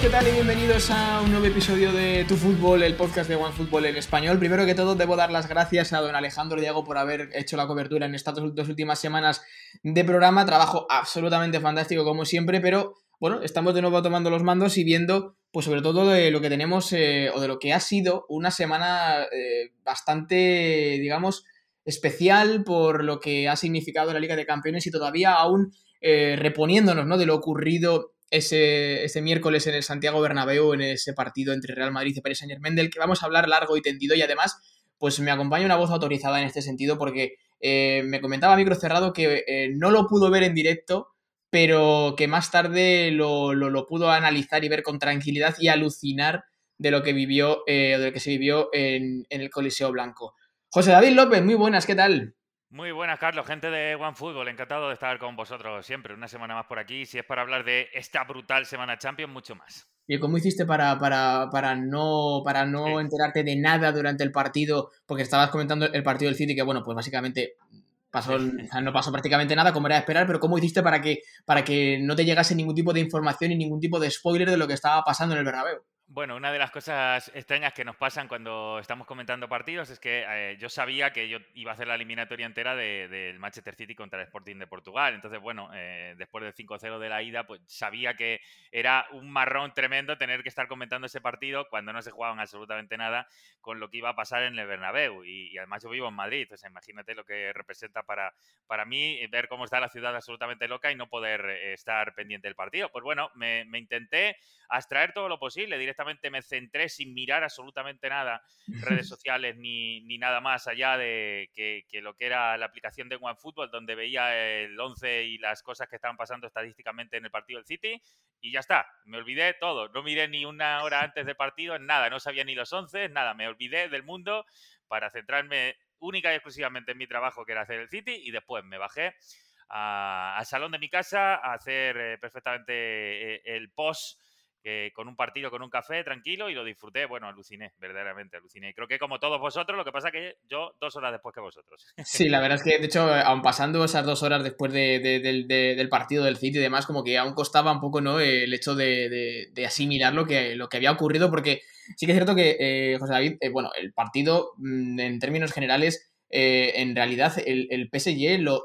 ¿qué tal? Y bienvenidos a un nuevo episodio de Tu Fútbol, el podcast de One Fútbol en español. Primero que todo, debo dar las gracias a don Alejandro Diego por haber hecho la cobertura en estas dos últimas semanas de programa. Trabajo absolutamente fantástico, como siempre, pero bueno, estamos de nuevo tomando los mandos y viendo, pues sobre todo de lo que tenemos eh, o de lo que ha sido una semana eh, bastante, digamos, especial por lo que ha significado la Liga de Campeones y todavía aún eh, reponiéndonos ¿no? de lo ocurrido ese, ese, miércoles en el Santiago Bernabéu, en ese partido entre Real Madrid y Pérez Saint Germain, del que vamos a hablar largo y tendido y además, pues me acompaña una voz autorizada en este sentido porque eh, me comentaba micro cerrado que eh, no lo pudo ver en directo, pero que más tarde lo, lo, pudo analizar y ver con tranquilidad y alucinar de lo que vivió, eh, de lo que se vivió en, en el Coliseo Blanco. José David López, muy buenas, ¿qué tal? Muy buenas, Carlos, gente de OneFootball, encantado de estar con vosotros siempre, una semana más por aquí. Si es para hablar de esta brutal semana Champions, mucho más. ¿Y cómo hiciste para, para, para no, para no enterarte de nada durante el partido? Porque estabas comentando el partido del City, que bueno, pues básicamente pasó, no pasó prácticamente nada, como era de esperar, pero ¿cómo hiciste para que, para que no te llegase ningún tipo de información y ningún tipo de spoiler de lo que estaba pasando en el Bernabéu? Bueno, una de las cosas extrañas que nos pasan cuando estamos comentando partidos es que eh, yo sabía que yo iba a hacer la eliminatoria entera del Manchester City contra el Sporting de Portugal. Entonces, bueno, eh, después del 5-0 de la ida, pues sabía que era un marrón tremendo tener que estar comentando ese partido cuando no se jugaban absolutamente nada con lo que iba a pasar en el Bernabéu. Y, además yo vivo en Madrid, entonces imagínate lo que representa para, para mí ver cómo está la ciudad absolutamente loca y no poder eh, estar pendiente del partido. Pues bueno, me, me intenté abstraer todo lo posible directamente me centré sin mirar absolutamente nada, redes sociales ni, ni nada más allá de que, que, lo que era la aplicación de OneFootball, donde veía el 11 y las cosas que estaban pasando estadísticamente en el partido del City, y ya está, me olvidé todo, no miré ni una hora antes del partido, en nada, no sabía ni los 11, nada, me olvidé del mundo para centrarme única y exclusivamente en mi trabajo, que era hacer el City, y después me bajé al salón de mi casa a hacer eh, perfectamente eh, el post con un partido, con un café, tranquilo, y lo disfruté. Bueno, aluciné, verdaderamente aluciné. Creo que como todos vosotros, lo que pasa que yo dos horas después que vosotros. Sí, la verdad es que, de hecho, aún pasando esas dos horas después del partido del City y demás, como que aún costaba un poco, ¿no? El hecho de, asimilar lo que, lo que había ocurrido, porque sí que es cierto que, eh, José David, eh, bueno, el partido, mm, en términos generales, eh, en realidad el, el PSG lo,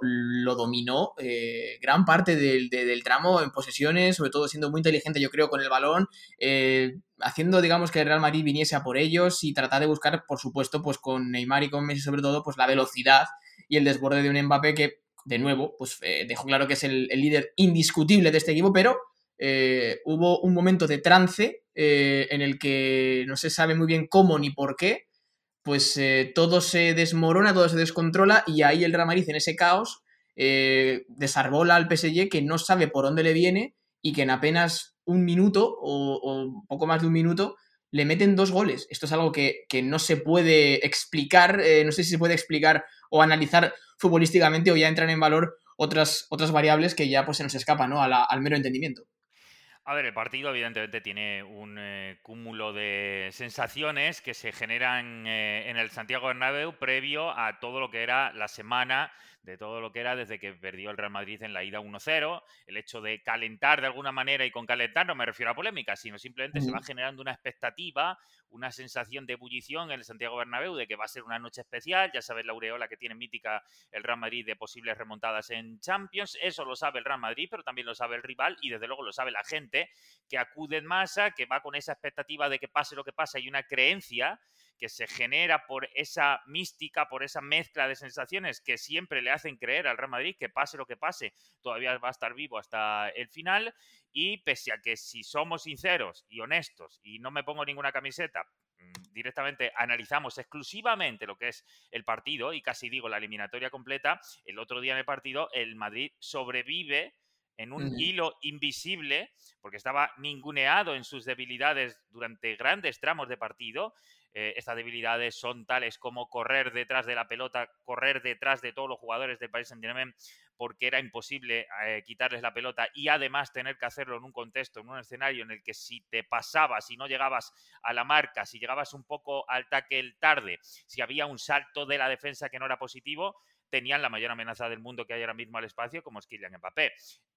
dominó eh, gran parte del, tramo en posesiones, sobre todo siendo muy inteligente, yo creo, con el balón, eh, haciendo, digamos, que el Real Madrid viniese a por ellos y tratar de buscar, por supuesto, pues con Neymar y con Messi sobre todo, pues la velocidad y el desborde de un Mbappé que, de nuevo, pues dejó claro que es el, el, líder indiscutible de este equipo, pero hubo un momento de trance en el que no se sabe muy bien cómo ni por qué, pues eh, todo se desmorona, todo se descontrola y ahí el Real Madrid en ese caos eh, desarbola al PSG que no sabe por dónde le viene y que en apenas un minuto o, poco más de un minuto le meten dos goles. Esto es algo que, no se puede explicar, eh, no sé si se puede explicar o analizar futbolísticamente o ya entran en valor otras, otras variables que ya pues, se nos escapan ¿no? al mero entendimiento. A ver, el partido evidentemente tiene un eh, cúmulo de sensaciones que se generan eh, en el Santiago Bernabéu previo a todo lo que era la semana de todo lo que era desde que perdió el Real Madrid en la ida 1-0, el hecho de calentar de alguna manera y con calentar no me refiero a polémica, sino simplemente se va generando una expectativa, una sensación de ebullición en el Santiago Bernabéu de que va a ser una noche especial, ya sabes la aureola que tiene mítica el Real Madrid de posibles remontadas en Champions, eso lo sabe el Real Madrid, pero también lo sabe el rival y desde luego lo sabe la gente que acude en masa, que va con esa expectativa de que pase lo que pase y una creencia que se genera por esa mística, por esa mezcla de sensaciones que siempre le hacen creer al Real Madrid que pase lo que pase, todavía va a estar vivo hasta el final. Y pese a que si somos sinceros y honestos y no me pongo ninguna camiseta, mm, directamente analizamos exclusivamente lo que es el partido y casi digo la eliminatoria completa, el otro día en el partido el Madrid sobrevive en un hilo invisible, porque estaba ninguneado en sus debilidades durante grandes tramos de partido, eh, estas debilidades son tales como correr detrás de la pelota, correr detrás de todos los jugadores del Paris Saint-Germain porque era imposible eh, quitarles la pelota y además tener que hacerlo en un contexto, en un escenario en el que si te pasabas, si no llegabas a la marca, si llegabas un poco al tackle tarde, si había un salto de la defensa que no era positivo, tenían la mayor amenaza del mundo que hay ahora mismo al espacio, como es Kylian Mbappé.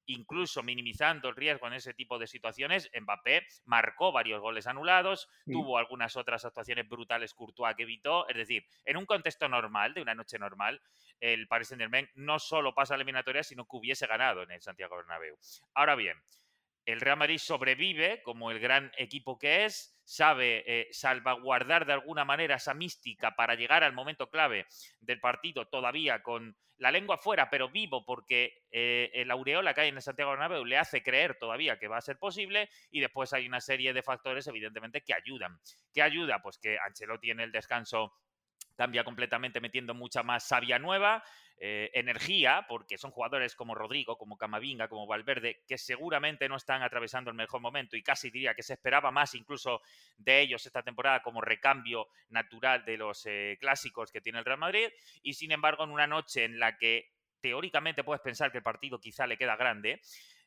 Incluso minimizando el riesgo en ese tipo de situaciones, Mbappé marcó varios goles anulados, tuvo algunas otras actuaciones brutales Courtois que evitó, es decir, en un contexto normal, de una noche normal, el Paris Saint-Germain no solo pasa a la eliminatoria, sino que hubiese ganado en el Santiago Bernabéu. Ahora bien, el Real Madrid sobrevive como el gran equipo que es, sabe eh, salvaguardar de alguna manera esa mística para llegar al momento clave del partido todavía con la lengua fuera, pero vivo, porque eh, el aureola que hay en el Santiago Bernabéu le hace creer todavía que va a ser posible y después hay una serie de factores evidentemente que ayudan. ¿Qué ayuda? Pues que Ancelotti en el descanso cambia completamente metiendo mucha más savia nueva, eh, energía, porque son jugadores como Rodrigo, como Camavinga, como Valverde, que seguramente no están atravesando el mejor momento y casi diría que se esperaba más incluso de ellos esta temporada como recambio natural de los eh, clásicos que tiene el Real Madrid. Y sin embargo, en una noche en la que teóricamente puedes pensar que el partido quizá le queda grande,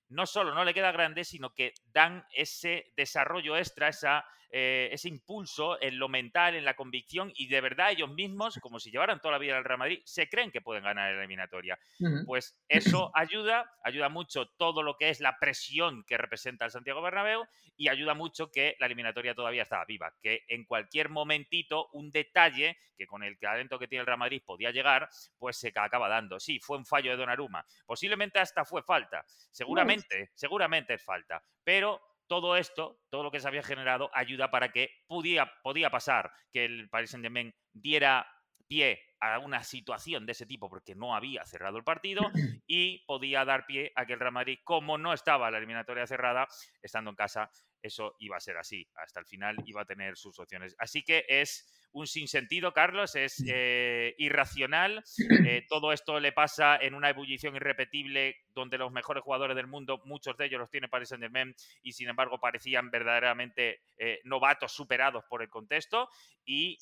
no solo no le queda grande, sino que dan ese desarrollo extra, esa eh, ese impulso en lo mental, en la convicción y de verdad ellos mismos, como si llevaran toda la vida al Real Madrid, se creen que pueden ganar la eliminatoria. Pues eso ayuda, ayuda mucho todo lo que es la presión que representa el Santiago Bernabéu y ayuda mucho que la eliminatoria todavía estaba viva, que en cualquier momentito un detalle que con el talento que tiene el Real Madrid podía llegar, pues se acaba dando. Sí, fue un fallo de Donnarumma, posiblemente hasta fue falta, seguramente, seguramente es falta, pero todo esto, todo lo que se había generado, ayuda para que podía, podía pasar que el Paris Saint-Germain diera pie a una situación de ese tipo porque no había cerrado el partido y podía dar pie a que el Real Madrid, como no estaba la eliminatoria cerrada, estando en casa, eso iba a ser así. Hasta el final iba a tener sus opciones. Así que es un sinsentido, Carlos, es eh, irracional. Eh, todo esto le pasa en una ebullición irrepetible donde los mejores jugadores del mundo, muchos de ellos los tiene Paris Saint-Germain y sin embargo parecían verdaderamente eh, novatos superados por el contexto. Y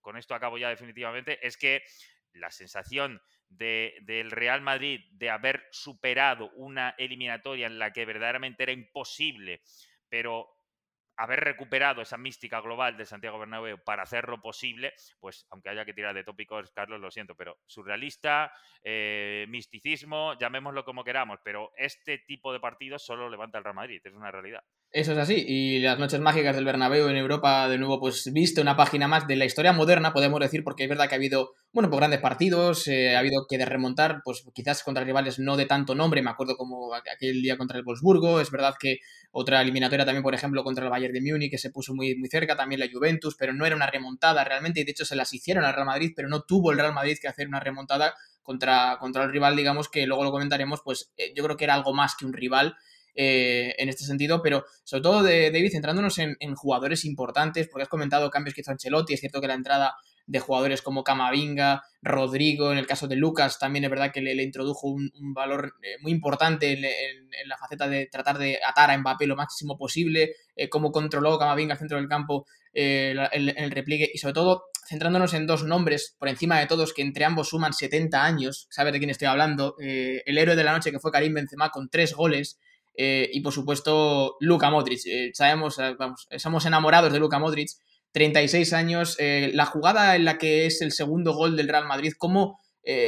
con esto acabo ya definitivamente, es que la sensación del Real Madrid de haber superado una eliminatoria en la que verdaderamente era imposible, pero haber recuperado esa mística global de Santiago Bernabéu para hacerlo posible, pues aunque haya que tirar de tópicos, Carlos, lo siento, pero surrealista, eh, misticismo, llamémoslo como queramos, pero este tipo de partidos solo levanta el Real Madrid, es una realidad. Eso es así, y las noches mágicas del Bernabéu en Europa, de nuevo, pues viste una página más de la historia moderna, podemos decir, porque es verdad que ha habido, bueno, pues grandes partidos, eh, ha habido que remontar, pues quizás contra rivales no de tanto nombre, me acuerdo como aquel día contra el Wolfsburgo, es verdad que otra eliminatoria también, por ejemplo, contra el Bayern de Múnich, que se puso muy, muy cerca, también la Juventus, pero no era una remontada realmente, y de hecho se las hicieron al Real Madrid, pero no tuvo el Real Madrid que hacer una remontada contra, contra el rival, digamos, que luego lo comentaremos, pues eh, yo creo que era algo más que un rival, eh, en este sentido, pero sobre todo, de, David, centrándonos en, jugadores importantes, porque has comentado cambios que hizo Ancelotti, es cierto que la entrada de jugadores como Camavinga, Rodrigo, en el caso de Lucas, también es verdad que le, introdujo un, valor eh, muy importante en, la faceta de tratar de atar a Mbappé lo máximo posible, eh, cómo controló Camavinga al centro del campo en el repliegue y sobre todo centrándonos en dos nombres por encima de todos que entre ambos suman 70 años, sabes de quién estoy hablando, el héroe de la noche que fue Karim Benzema con tres goles, eh, y por supuesto, Luka Modric. Eh, sabemos, eh, vamos, somos enamorados de Luka Modric. 36 años. la jugada en la que es el segundo gol del Real Madrid, cómo,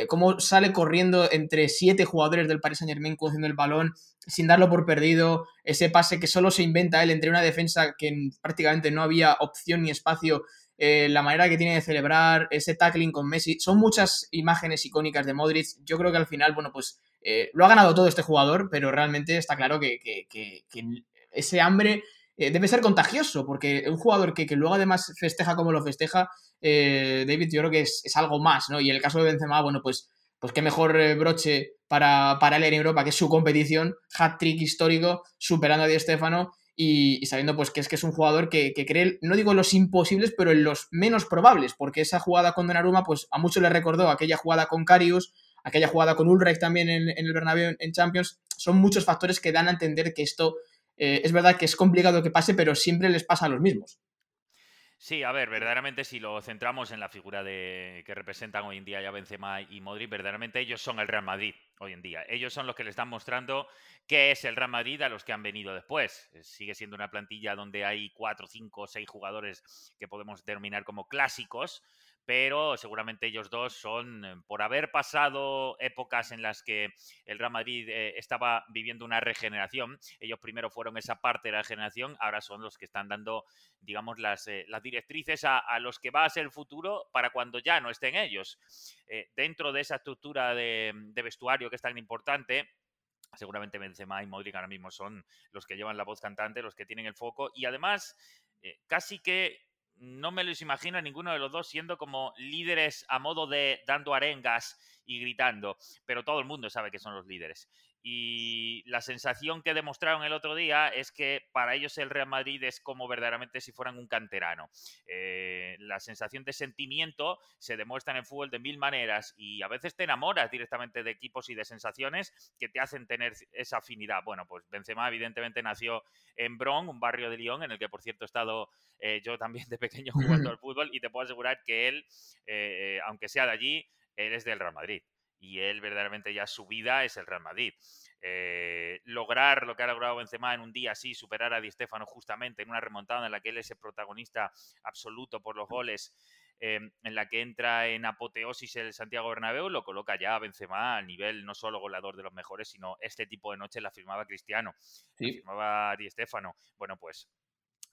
cómo sale corriendo entre siete jugadores del Paris Saint Germain cogiendo el balón sin darlo por perdido. Ese pase que solo se inventa él entre una defensa que prácticamente no había opción ni espacio. La manera que tiene de celebrar, ese tackling con Messi, son muchas imágenes icónicas de Modric. Yo creo que al final, bueno, pues eh, lo ha ganado todo este jugador, pero realmente está claro que, ese hambre eh, debe ser contagioso, porque un jugador que, luego además festeja como lo festeja, eh, David, yo creo que es, algo más, ¿no? Y el caso de Benzema, bueno, pues, pues qué mejor broche para, para él en Europa, que es su competición, hat-trick histórico, superando a Di Stefano y, sabiendo pues que es que es un jugador que, cree, no digo los imposibles, pero en los menos probables, porque esa jugada con Donnarumma, pues a muchos le recordó aquella jugada con Carius, aquella jugada con Ulreich también en, el Bernabéu en Champions, son muchos factores que dan a entender que esto eh, es verdad que es complicado que pase, pero siempre les pasa a los mismos. Sí, a ver, verdaderamente si lo centramos en la figura de que representan hoy en día ya Benzema y Modric, verdaderamente ellos son el Real Madrid hoy en día. Ellos son los que le están mostrando qué es el Real Madrid a los que han venido después. Eh, sigue siendo una plantilla donde hay cuatro, cinco, seis jugadores que podemos denominar como clásicos, pero seguramente ellos dos son, eh, por haber pasado épocas en las que el Real Madrid eh, estaba viviendo una regeneración, ellos primero fueron esa parte de la regeneración, ahora son los que están dando, digamos, las, eh, directrices a, los que va a ser el futuro para cuando ya no estén ellos. dentro de esa estructura de, de vestuario que es tan importante, seguramente Benzema y Modric ahora mismo son los que llevan la voz cantante, los que tienen el foco y además casi que no me los imagino a ninguno de los dos siendo como líderes a modo de dando arengas y gritando, pero todo el mundo sabe que son los líderes. Y la sensación que demostraron el otro día es que para ellos el Real Madrid es como verdaderamente si fueran un canterano. Eh, la sensación de sentimiento se demuestra en el fútbol de mil maneras y a veces te enamoras directamente de equipos y de sensaciones que te hacen tener esa afinidad. Bueno, pues Benzema evidentemente nació en Bron, un barrio de Lyon, en el que por cierto he estado eh, yo también de pequeño jugando al fútbol y te puedo asegurar que él, eh, aunque sea de allí, él es del Real Madrid y él verdaderamente ya su vida es el Real Madrid. Eh, lograr lo que ha logrado Benzema en un día así, superar a Di Stefano justamente en una remontada en la que él es el protagonista absoluto por los goles, eh, en la que entra en apoteosis el Santiago Bernabéu, lo coloca ya a Benzema al nivel no solo goleador de los mejores, sino este tipo de noche la firmaba Cristiano, la firmaba Di Stefano. Bueno, pues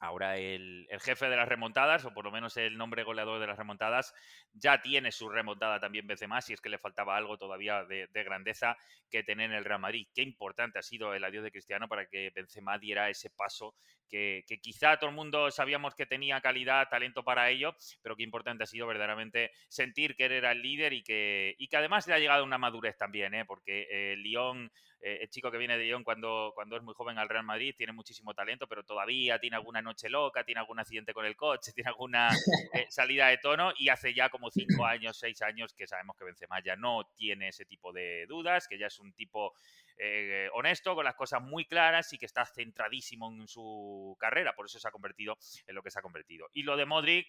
Ahora el, jefe de las remontadas, o por lo menos el nombre goleador de las remontadas, ya tiene su remontada también Benzema, si es que le faltaba algo todavía de, grandeza que tener en el Real Madrid. Qué importante ha sido el adiós de Cristiano para que Benzema diera ese paso que, quizá todo el mundo sabíamos que tenía calidad, talento para ello, pero qué importante ha sido verdaderamente sentir que él era el líder y que, y que además le ha llegado una madurez también, ¿eh? porque eh, Lyon eh, el chico que viene de Lyon cuando, cuando es muy joven al Real Madrid tiene muchísimo talento, pero todavía tiene alguna noche loca, tiene algún accidente con el coche, tiene alguna eh, salida de tono y hace ya como cinco años, seis años que sabemos que Benzema ya no tiene ese tipo de dudas, que ya es un tipo eh, honesto, con las cosas muy claras y que está centradísimo en su carrera, por eso se ha convertido en lo que se ha convertido. Y lo de Modric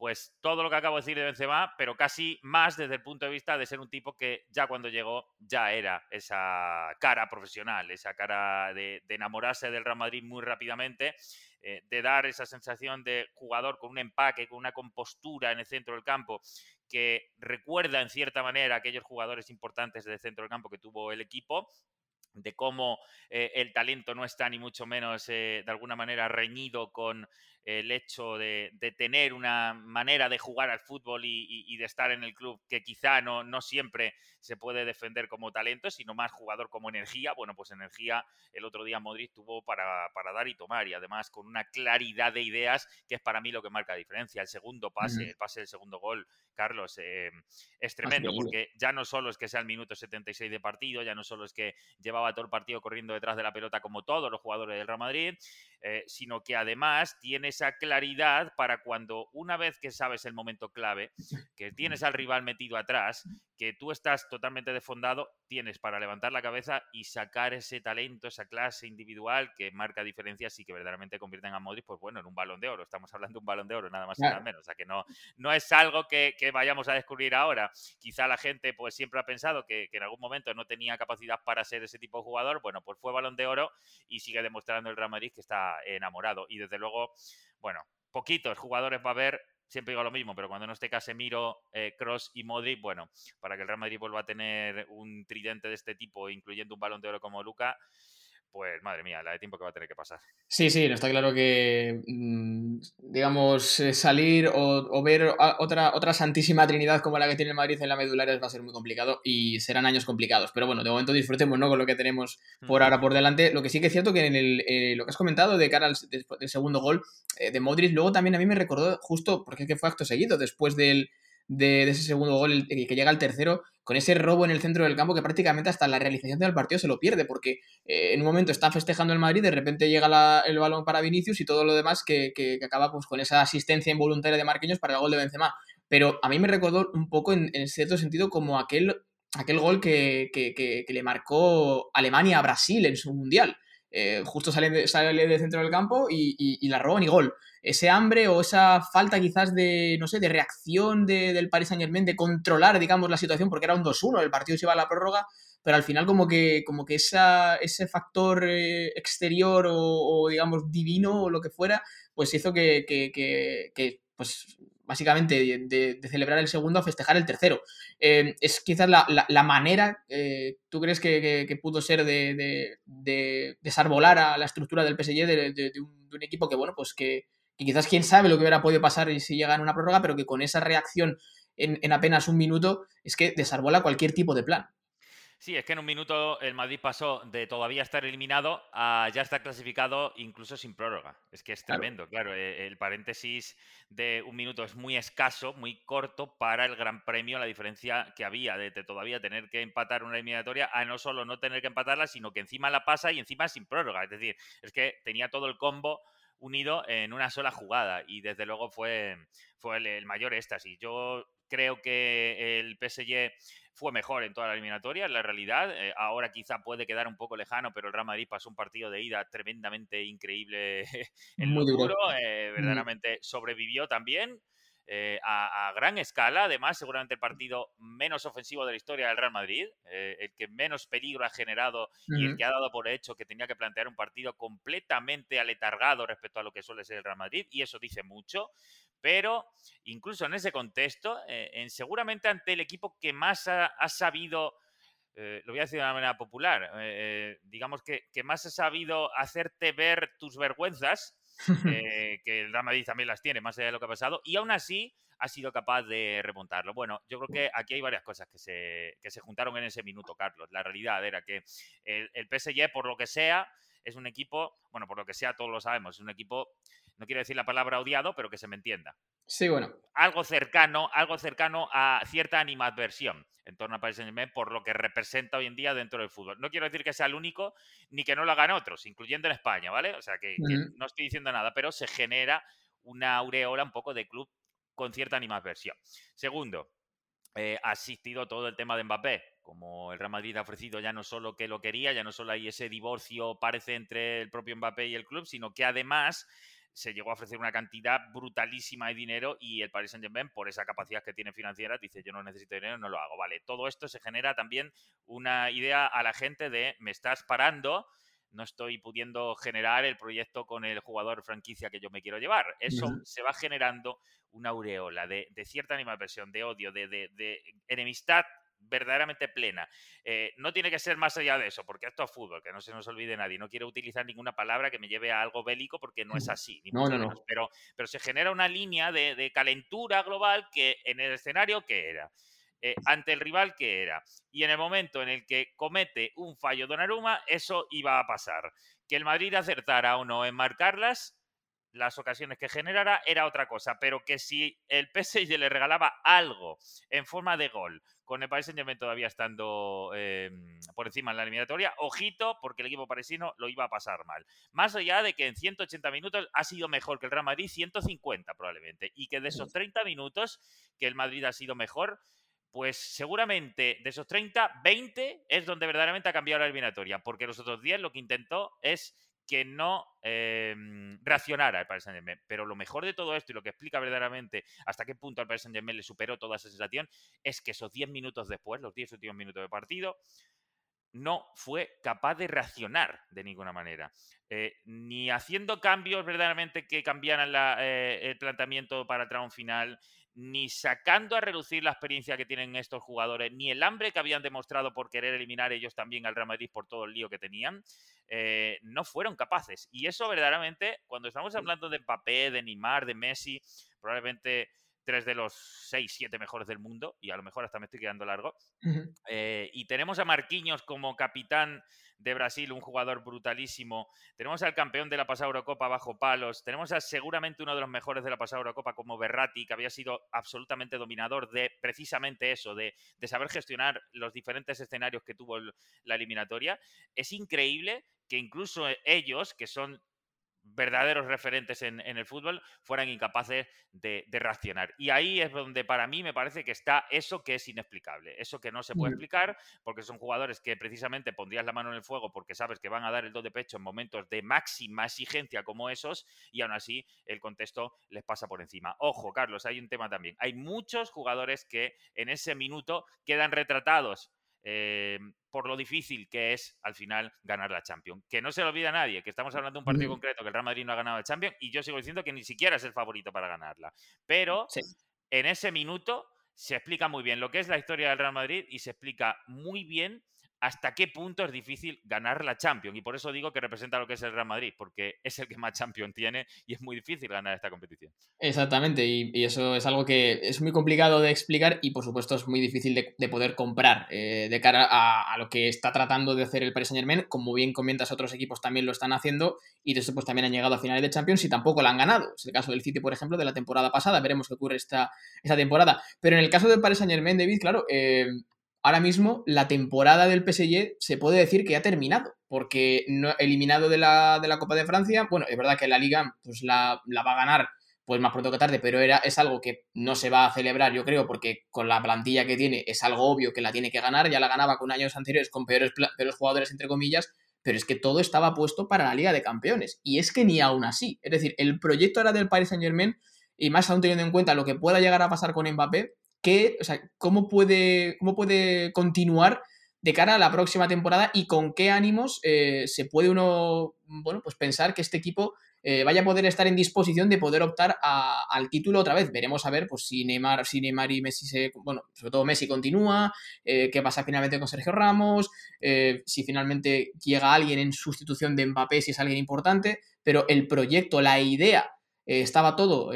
pues todo lo que acabo de decir de Benzema, pero casi más desde el punto de vista de ser un tipo que ya cuando llegó ya era esa cara profesional, esa cara de, enamorarse del Real Madrid muy rápidamente, eh, de dar esa sensación de jugador con un empaque, con una compostura en el centro del campo que recuerda en cierta manera a aquellos jugadores importantes del centro del campo que tuvo el equipo de cómo eh, el talento no está ni mucho menos eh, de alguna manera reñido con el hecho de, tener una manera de jugar al fútbol y, de estar en el club que quizá no, no siempre se puede defender como talento, sino más jugador como energía. Bueno, pues energía el otro día Modric tuvo para, dar y tomar y además con una claridad de ideas que es para mí lo que marca la diferencia. El segundo pase, el pase del segundo gol, Carlos, eh, es tremendo porque ya no solo es que sea el minuto 76 de partido, ya no solo es que llevaba todo el partido corriendo detrás de la pelota como todos los jugadores del Real Madrid, eh, sino que además tiene esa claridad para cuando una vez que sabes el momento clave, que tienes al rival metido atrás, que tú estás totalmente desfondado, tienes para levantar la cabeza y sacar ese talento, esa clase individual que marca diferencias y que verdaderamente convierten a Modric, pues bueno, en un balón de oro. Estamos hablando de un balón de oro, nada más y nada menos. O sea que no, no es algo que, vayamos a descubrir ahora. Quizá la gente pues siempre ha pensado que, que, en algún momento no tenía capacidad para ser ese tipo de jugador. Bueno, pues fue balón de oro y sigue demostrando el Real Madrid que está enamorado. Y desde luego, bueno, poquitos jugadores va a haber siempre digo lo mismo, pero cuando no esté Casemiro, Cross eh, y Modric, bueno, para que el Real Madrid vuelva a tener un tridente de este tipo, incluyendo un balón de oro como Luca, pues madre mía, la de tiempo que va a tener que pasar. Sí, sí, está claro que, mm, digamos, eh, salir o, ver otra, otra santísima trinidad como la que tiene el Madrid en la medulares va a ser muy complicado y serán años complicados. Pero bueno, de momento disfrutemos ¿no? con lo que tenemos por ahora por delante. Lo que sí que es cierto que en el, eh, lo que has comentado de cara al segundo gol eh, de Modric, luego también a mí me recordó justo, porque es que fue acto seguido, después del, de, ese segundo gol, que llega al tercero, con ese robo en el centro del campo que prácticamente hasta la realización del partido se lo pierde, porque eh, en un momento está festejando el Madrid, de repente llega el balón para Vinicius y todo lo demás que, acaba pues, con esa asistencia involuntaria de Marquinhos para el gol de Benzema. Pero a mí me recordó un poco, en, cierto sentido, como aquel, aquel gol que, le marcó Alemania a Brasil en su mundial. Eh, justo sale de, sale de centro del campo y, la roban y gol. Ese hambre o esa falta quizás de, no sé, de reacción del Paris Saint Germain, de controlar, digamos, la situación, porque era un 2-1, el partido se iba a la prórroga, pero al final como que, como que esa, ese factor eh, exterior o, digamos, divino o lo que fuera, pues hizo que, que pues básicamente de, celebrar el segundo a festejar el tercero. Eh, es quizás la, manera, eh, ¿tú crees que, pudo ser de, desarbolar a la estructura del PSG de, un, equipo que, bueno, pues que, quizás quién sabe lo que hubiera podido pasar si llega en una prórroga, pero que con esa reacción en, en apenas un minuto es que desarbola cualquier tipo de plan. Sí, es que en un minuto el Madrid pasó de todavía estar eliminado a ya estar clasificado incluso sin prórroga. Es que es tremendo, claro. Eh, el paréntesis de un minuto es muy escaso, muy corto para el Gran Premio, la diferencia que había de, todavía tener que empatar una eliminatoria a no solo no tener que empatarla, sino que encima la pasa y encima sin prórroga. Es decir, es que tenía todo el combo unido en una sola jugada y desde luego fue, fue el, el mayor éxtasis. Yo creo que el PSG fue mejor en toda la eliminatoria, en la realidad. Eh, ahora quizá puede quedar un poco lejano, pero el Real Madrid pasó un partido de ida tremendamente increíble en lo duro. Eh, mm. verdaderamente sobrevivió también. Eh, a, gran escala, además, seguramente el partido menos ofensivo de la historia del Real Madrid, el que menos peligro ha generado y el que ha dado por hecho que tenía que plantear un partido completamente aletargado respecto a lo que suele ser el Real Madrid, y eso dice mucho. Pero incluso en ese contexto, eh, en, seguramente ante el equipo que más ha, sabido, eh, lo voy a decir de una manera popular, eh, digamos que, que, más ha sabido hacerte ver tus vergüenzas, que el Real Madrid también las tiene, más allá de lo que ha pasado, y aún así ha sido capaz de remontarlo. Bueno, yo creo que aquí hay varias cosas que se, que se juntaron en ese minuto, Carlos. La realidad era que el, el PSG, por lo que sea, es un equipo, bueno, por lo que sea, todos lo sabemos, es un equipo no quiero decir la palabra odiado, pero que se me entienda. Sí, bueno. Algo cercano, algo cercano a cierta animadversión en torno a Paris Saint-Germain por lo que representa hoy en día dentro del fútbol. No quiero decir que sea el único ni que no lo hagan otros, incluyendo en España, ¿vale? O sea, que, no estoy diciendo nada, pero se genera una aureola un poco de club con cierta animadversión. Segundo, eh, ha asistido todo el tema de Mbappé. Como el Real Madrid ha ofrecido ya no solo que lo quería, ya no solo hay ese divorcio, parece, entre el propio Mbappé y el club, sino que además se llegó a ofrecer una cantidad brutalísima de dinero y el Paris Saint-Germain, por esa capacidad que tiene financiera, dice yo no necesito dinero, no lo hago. Vale, todo esto se genera también una idea a la gente de me estás parando, no estoy pudiendo generar el proyecto con el jugador franquicia que yo me quiero llevar. Eso se va generando una aureola de, cierta animadversión, de odio, de, de enemistad verdaderamente plena. Eh, no tiene que ser más allá de eso, porque esto es fútbol, que no se nos olvide nadie. No quiero utilizar ninguna palabra que me lleve a algo bélico porque no es así. no, no, no. Pero, pero se genera una línea de, calentura global que en el escenario que era. Eh, ante el rival que era. Y en el momento en el que comete un fallo Donnarumma, eso iba a pasar. Que el Madrid acertara o no en marcarlas, las ocasiones que generara era otra cosa, pero que si el PSG le regalaba algo en forma de gol, con el Paris Saint-Germain todavía estando em, por encima en la eliminatoria, ojito, porque el equipo parisino lo iba a pasar mal. Más allá de que en 180 minutos ha sido mejor que el Real Madrid, 150 probablemente, y que de esos 30 minutos que el Madrid ha sido mejor, pues seguramente de esos 30, 20 es donde verdaderamente ha cambiado la eliminatoria, porque los otros 10 lo que intentó es que no eh, reaccionara el Paris Saint-Germain. Pero lo mejor de todo esto y lo que explica verdaderamente hasta qué punto al Paris Saint-Germain le superó toda esa sensación es que esos 10 minutos después, los 10 últimos minutos de partido, no fue capaz de reaccionar de ninguna manera. Eh, ni haciendo cambios verdaderamente que cambiaran eh, el planteamiento para el tramo final, ni sacando a reducir la experiencia que tienen estos jugadores, ni el hambre que habían demostrado por querer eliminar ellos también al Real Madrid por todo el lío que tenían, eh, no fueron capaces. Y eso verdaderamente, cuando estamos hablando de Mbappé, de Neymar, de Messi, probablemente tres de los seis, siete mejores del mundo, y a lo mejor hasta me estoy quedando largo, eh, y tenemos a Marquinhos como capitán de Brasil, un jugador brutalísimo. Tenemos al campeón de la pasada Eurocopa bajo palos. Tenemos a seguramente uno de los mejores de la pasada Eurocopa como Berratti, que había sido absolutamente dominador de precisamente eso, de, saber gestionar los diferentes escenarios que tuvo la eliminatoria. Es increíble que incluso ellos, que son verdaderos referentes en, el fútbol fueran incapaces de, reaccionar. Y ahí es donde para mí me parece que está eso que es inexplicable, eso que no se puede explicar, porque son jugadores que precisamente pondrías la mano en el fuego porque sabes que van a dar el do de pecho en momentos de máxima exigencia como esos, y aún así el contexto les pasa por encima. Ojo, Carlos, hay un tema también. Hay muchos jugadores que en ese minuto quedan retratados eh, por lo difícil que es al final ganar la Champions. Que no se lo olvide a nadie, que estamos hablando de un partido concreto, que el Real Madrid no ha ganado la Champions y yo sigo diciendo que ni siquiera es el favorito para ganarla. Pero en ese minuto se explica muy bien lo que es la historia del Real Madrid y se explica muy bien hasta qué punto es difícil ganar la Champions. Y por eso digo que representa lo que es el Real Madrid, porque es el que más Champions tiene y es muy difícil ganar esta competición. Exactamente, y, eso es algo que es muy complicado de explicar y por supuesto es muy difícil de, poder comprar eh, de cara a, lo que está tratando de hacer el Paris Saint Germain. Como bien comentas, otros equipos también lo están haciendo y de eso pues también han llegado a finales de Champions y tampoco la han ganado. Es el caso del City, por ejemplo, de la temporada pasada. Veremos qué ocurre esta, esta temporada. Pero en el caso del Paris Saint Germain, David, claro, eh, ahora mismo la temporada del PSG se puede decir que ha terminado, porque no, eliminado de la, de la, Copa de Francia, bueno, es verdad que la liga pues la, va a ganar pues más pronto que tarde, pero era, es algo que no se va a celebrar, yo creo, porque con la plantilla que tiene es algo obvio que la tiene que ganar, ya la ganaba con años anteriores con peores, peores jugadores, entre comillas, pero es que todo estaba puesto para la Liga de Campeones, y es que ni aún así, es decir, el proyecto era del Paris Saint Germain, y más aún teniendo en cuenta lo que pueda llegar a pasar con Mbappé, o sea, cómo puede, cómo puede continuar de cara a la próxima temporada y con qué ánimos eh, se puede uno, bueno, pues pensar que este equipo eh, vaya a poder estar en disposición de poder optar al título otra vez. Veremos a ver pues, si, Neymar, si Neymar y Messi se. Bueno, sobre todo Messi continúa, eh, qué pasa finalmente con Sergio Ramos, si finalmente llega alguien en sustitución de Mbappé, si es alguien importante, pero el proyecto, la idea, estaba todo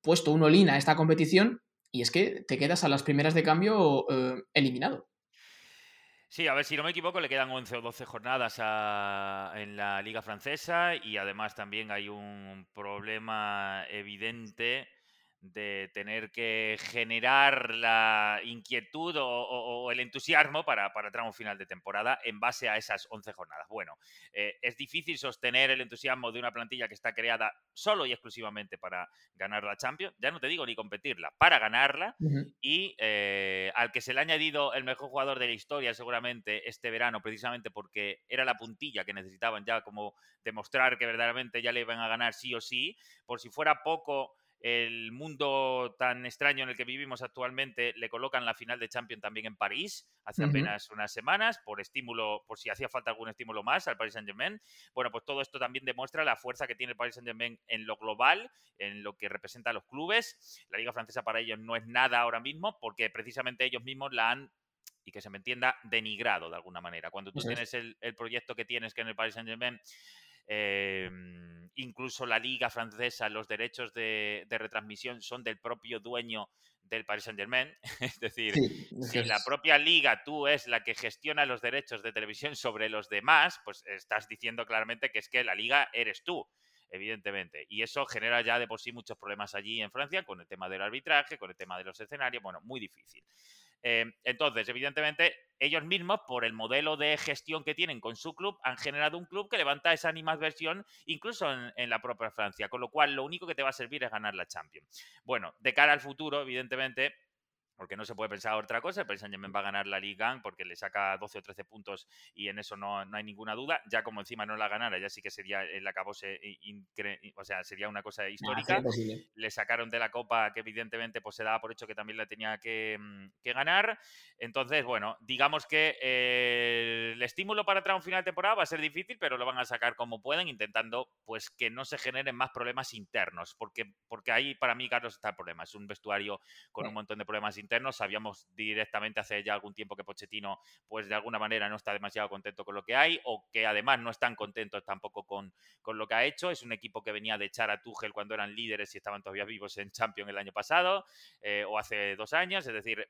puesto un olín a esta competición y es que te quedas a las primeras de cambio eh, eliminado. Sí, a ver, si no me equivoco, le quedan 11 o 12 jornadas en la liga francesa y además también hay un problema evidente de tener que generar la inquietud o, el entusiasmo para, para, tramo final de temporada en base a esas 11 jornadas. Bueno, eh, es difícil sostener el entusiasmo de una plantilla que está creada solo y exclusivamente para ganar la Champions, ya no te digo ni competirla, para ganarla y eh, al que se le ha añadido el mejor jugador de la historia seguramente este verano, precisamente porque era la puntilla que necesitaban ya como demostrar que verdaderamente ya le iban a ganar sí o sí, por si fuera poco el mundo tan extraño en el que vivimos actualmente le colocan la final de Champions también en París hace apenas unas semanas por estímulo, por si hacía falta algún estímulo más al Paris Saint-Germain. Bueno, pues todo esto también demuestra la fuerza que tiene el Paris Saint-Germain en lo global, en lo que representa a los clubes. La Liga Francesa para ellos no es nada ahora mismo porque precisamente ellos mismos la han y que se me entienda, denigrado de alguna manera. Cuando tú tienes el, el, proyecto que tienes que en el Paris Saint-Germain Em, incluso la liga francesa, los derechos de, retransmisión son del propio dueño del Paris Saint Germain. es decir, si la propia liga tú es la que gestiona los derechos de televisión sobre los demás, pues estás diciendo claramente que es que la liga eres tú evidentemente. Y eso genera ya de por sí muchos problemas allí en Francia con el tema del arbitraje, con el tema de los escenarios, bueno, muy difícil. Eh, entonces, evidentemente, ellos mismos, por el modelo de gestión que tienen con su club, han generado un club que levanta esa animadversión incluso en, en, la propia Francia, con lo cual lo único que te va a servir es ganar la Champions. Bueno, de cara al futuro, evidentemente, porque no se puede pensar otra cosa. El Paris Saint-Germain va a ganar la Liga porque le saca 12 o 13 puntos y en eso no, no, hay ninguna duda. Ya como encima no la ganara, ya sí que sería el acabose, o sea, sería una cosa histórica. le sacaron de la Copa que evidentemente pues se daba por hecho que también la tenía que, mm, que ganar. Entonces, bueno, digamos que eh, el estímulo para entrar a un final de temporada va a ser difícil, pero lo van a sacar como pueden, intentando pues que no se generen más problemas internos, porque, porque ahí para mí, Carlos, está el problema. Es un vestuario con un montón de problemas internos Sabíamos directamente hace ya algún tiempo que Pochettino, pues de alguna manera no está demasiado contento con lo que hay o que además no están contentos tampoco con, con lo que ha hecho. Es un equipo que venía de echar a Tuchel cuando eran líderes y estaban todavía vivos en Champions el año pasado eh, o hace dos años. Es decir,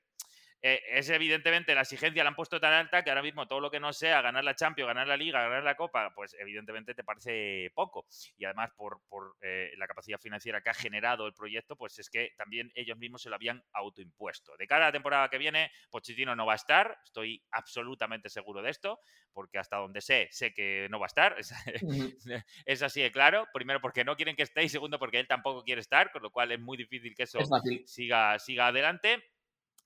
eh, es evidentemente la exigencia la han puesto tan alta que ahora mismo todo lo que no sea ganar la Champions, ganar la Liga, ganar la Copa, pues evidentemente te parece poco. Y además por, eh, la capacidad financiera que ha generado el proyecto, pues es que también ellos mismos se lo habían autoimpuesto. De cara a la temporada que viene, Pochettino no va a estar, estoy absolutamente seguro de esto, porque hasta donde sé, sé que no va a estar. Es, así de claro. Primero porque no quieren que esté y segundo porque él tampoco quiere estar, con lo cual es muy difícil que eso siga, siga adelante.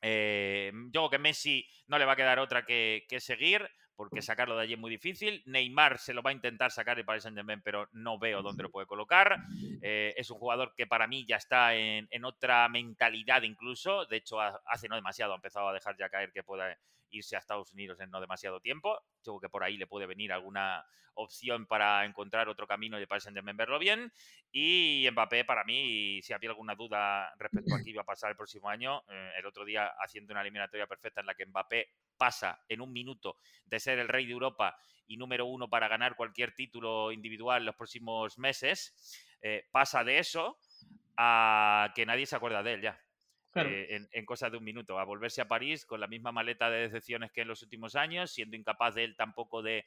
Eh, yo creo que Messi no le va a quedar otra que, seguir, porque sacarlo de allí es muy difícil. Neymar se lo va a intentar sacar de Paris Saint-Germain, pero no veo dónde lo puede colocar. Eh, es un jugador que para mí ya está en, en, otra mentalidad incluso. De hecho, hace no demasiado ha empezado a dejar ya caer que pueda irse a Estados Unidos en no demasiado tiempo. Creo que por ahí le puede venir alguna opción para encontrar otro camino y Saint-Germain verlo bien. Y Mbappé, para mí, si había alguna duda respecto a qué iba a pasar el próximo año, eh, el otro día haciendo una eliminatoria perfecta en la que Mbappé pasa en un minuto de ser el rey de Europa y número uno para ganar cualquier título individual los próximos meses, eh, pasa de eso a que nadie se acuerda de él ya. Eh, en, en, cosa de un minuto, a volverse a París con la misma maleta de decepciones que en los últimos años, siendo incapaz de él tampoco de,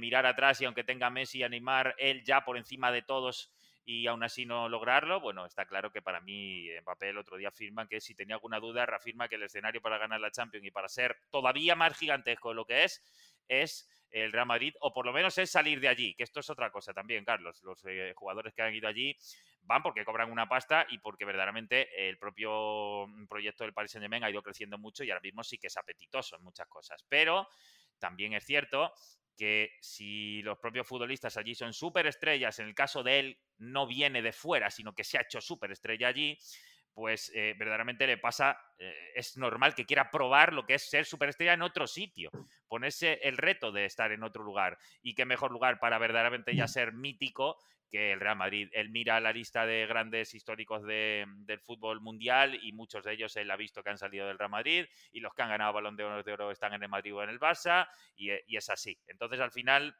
mirar atrás y aunque tenga Messi animar, él ya por encima de todos y aún así no lograrlo, bueno, está claro que para mí Mbappé el otro día afirma que si tenía alguna duda, reafirma que el escenario para ganar la Champions y para ser todavía más gigantesco de lo que es, es el Real Madrid, o por lo menos es salir de allí, que esto es otra cosa también, Carlos. Los eh, jugadores que han ido allí van porque cobran una pasta y porque verdaderamente el propio proyecto del Paris Saint-Germain ha ido creciendo mucho y ahora mismo sí que es apetitoso en muchas cosas. Pero también es cierto que si los propios futbolistas allí son estrellas, en el caso de él no viene de fuera, sino que se ha hecho estrella allí, pues eh, verdaderamente le pasa, eh, es normal que quiera probar lo que es ser superestrella en otro sitio, ponerse el reto de estar en otro lugar. Y qué mejor lugar para verdaderamente ya ser mítico que el Real Madrid. Él mira la lista de grandes históricos del fútbol mundial y muchos de ellos él ha visto que han salido del Real Madrid y los que han ganado balón de oro, de oro están en el Madrid o en el Barça y, eh, y es así. Entonces al final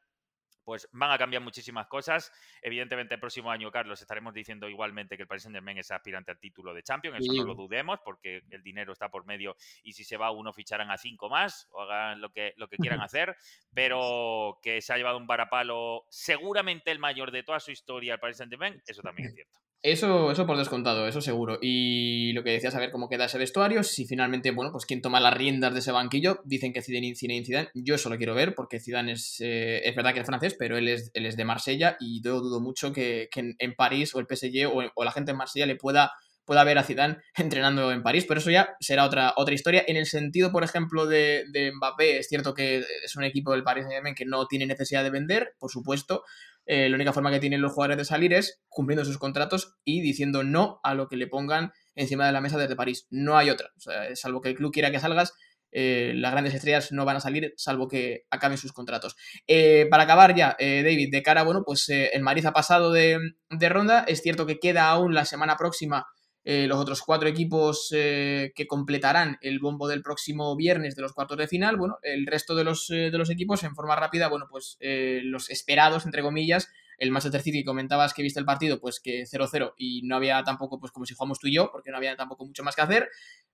pues van a cambiar muchísimas cosas. Evidentemente, el próximo año, Carlos, estaremos diciendo igualmente que el Paris Saint-Germain es aspirante al título de Champions. Eso no lo dudemos, porque el dinero está por medio y si se va uno, ficharán a cinco más o hagan lo que, lo que quieran hacer. Pero que se ha llevado un varapalo seguramente el mayor de toda su historia el Paris Saint-Germain, eso también es cierto. Eso, eso por descontado, eso seguro. Y lo que decías, a ver cómo queda ese vestuario, si finalmente, bueno, pues quién toma las riendas de ese banquillo, dicen que Zidane, Zidane, Zidane, yo eso lo quiero ver, porque Zidane es, eh, es verdad que es francés, pero él es, él es de Marsella y yo dudo mucho que, en, París o el PSG o, la gente en Marsella le pueda, pueda ver a Zidane entrenando en París, pero eso ya será otra, otra historia. En el sentido, por ejemplo, de, de Mbappé, es cierto que es un equipo del Saint-Germain que no tiene necesidad de vender, por supuesto, eh, la única forma que tienen los jugadores de salir es cumpliendo sus contratos y diciendo no a lo que le pongan encima de la mesa desde París. No hay otra. Sea, salvo que el club quiera que salgas, eh, las grandes estrellas no van a salir salvo que acaben sus contratos. Eh, para acabar ya, David, de cara, bueno, pues el Madrid ha pasado de, de, ronda. Es cierto que queda aún la semana próxima eh, los otros cuatro equipos eh, que completarán el bombo del próximo viernes de los cuartos de final, bueno, el resto de los, eh, de los equipos en forma rápida, bueno, pues los esperados, entre comillas, el Manchester City, comentabas que viste el partido, pues que 0-0 y no había tampoco, pues como si jugamos tú y yo, porque no había tampoco mucho más que hacer.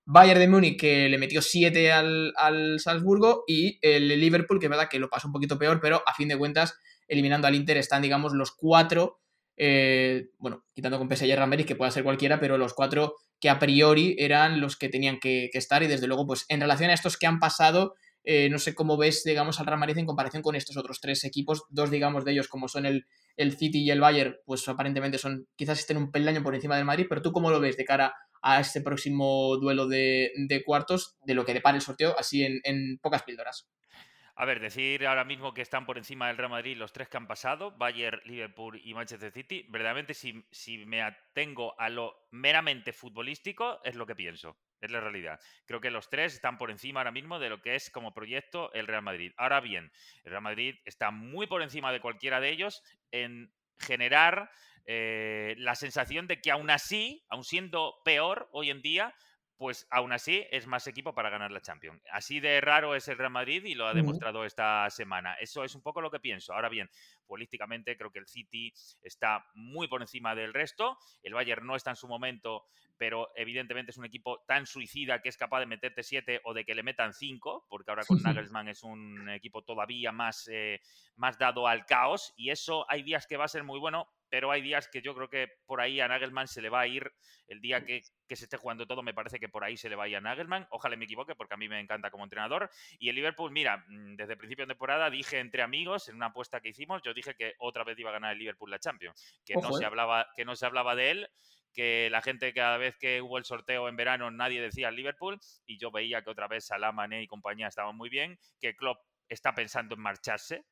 Bayern de Múnich, que le metió 7 al, al Salzburgo, y el Liverpool, que es verdad que lo pasó un poquito peor, pero a fin de cuentas, eliminando al Inter, están, digamos, los cuatro eh, bueno, quitando con PSG y Ramírez, que pueda ser cualquiera, pero los cuatro que a priori eran los que tenían que, estar y desde luego, pues en relación a estos que han pasado, eh, no sé cómo ves, digamos, al Real en comparación con estos otros tres equipos, dos, digamos, de ellos como son el, el City y el Bayern, pues aparentemente son, quizás estén un peldaño por encima del Madrid, pero tú cómo lo ves de cara a este próximo duelo de, cuartos, de lo que depara el sorteo, así en pocas píldoras. A ver, decir ahora mismo que están por encima del Real Madrid los tres que han pasado, Bayern, Liverpool y Manchester City, verdaderamente si, me atengo a lo meramente futbolístico, es lo que pienso, es la realidad. Creo que los tres están por encima ahora mismo de lo que es como proyecto el Real Madrid. Ahora bien, el Real Madrid está muy por encima de cualquiera de ellos en generar eh, la sensación de que aún así, aún siendo peor hoy en día, pues aún así es más equipo para ganar la Champions. Así de raro es el Real Madrid y lo ha demostrado esta semana. Eso es un poco lo que pienso. Ahora bien, políticamente creo que el City está muy por encima del resto. El Bayern no está en su momento, pero evidentemente es un equipo tan suicida que es capaz de meterte siete o de que le metan cinco, porque ahora con Nagelsmann es un equipo todavía más, eh, más dado al caos y eso hay días que va a ser muy bueno, pero hay días que yo creo que por ahí a Nagelman se le va a ir el día que, se esté jugando todo, me parece que por ahí se le va a ir a Nagelman. Ojalá me equivoque porque a mí me encanta como entrenador. Y el Liverpool, mira, mm, desde el principio de temporada dije entre amigos, en una apuesta que hicimos, yo dije que otra vez iba a ganar el Liverpool la Champions, que, no, se eh. hablaba, que no se hablaba de él que la gente cada vez que hubo el sorteo en verano nadie decía el Liverpool y yo veía que otra vez Salah, Mané y compañía estaban muy bien, que Klopp está pensando en marcharse,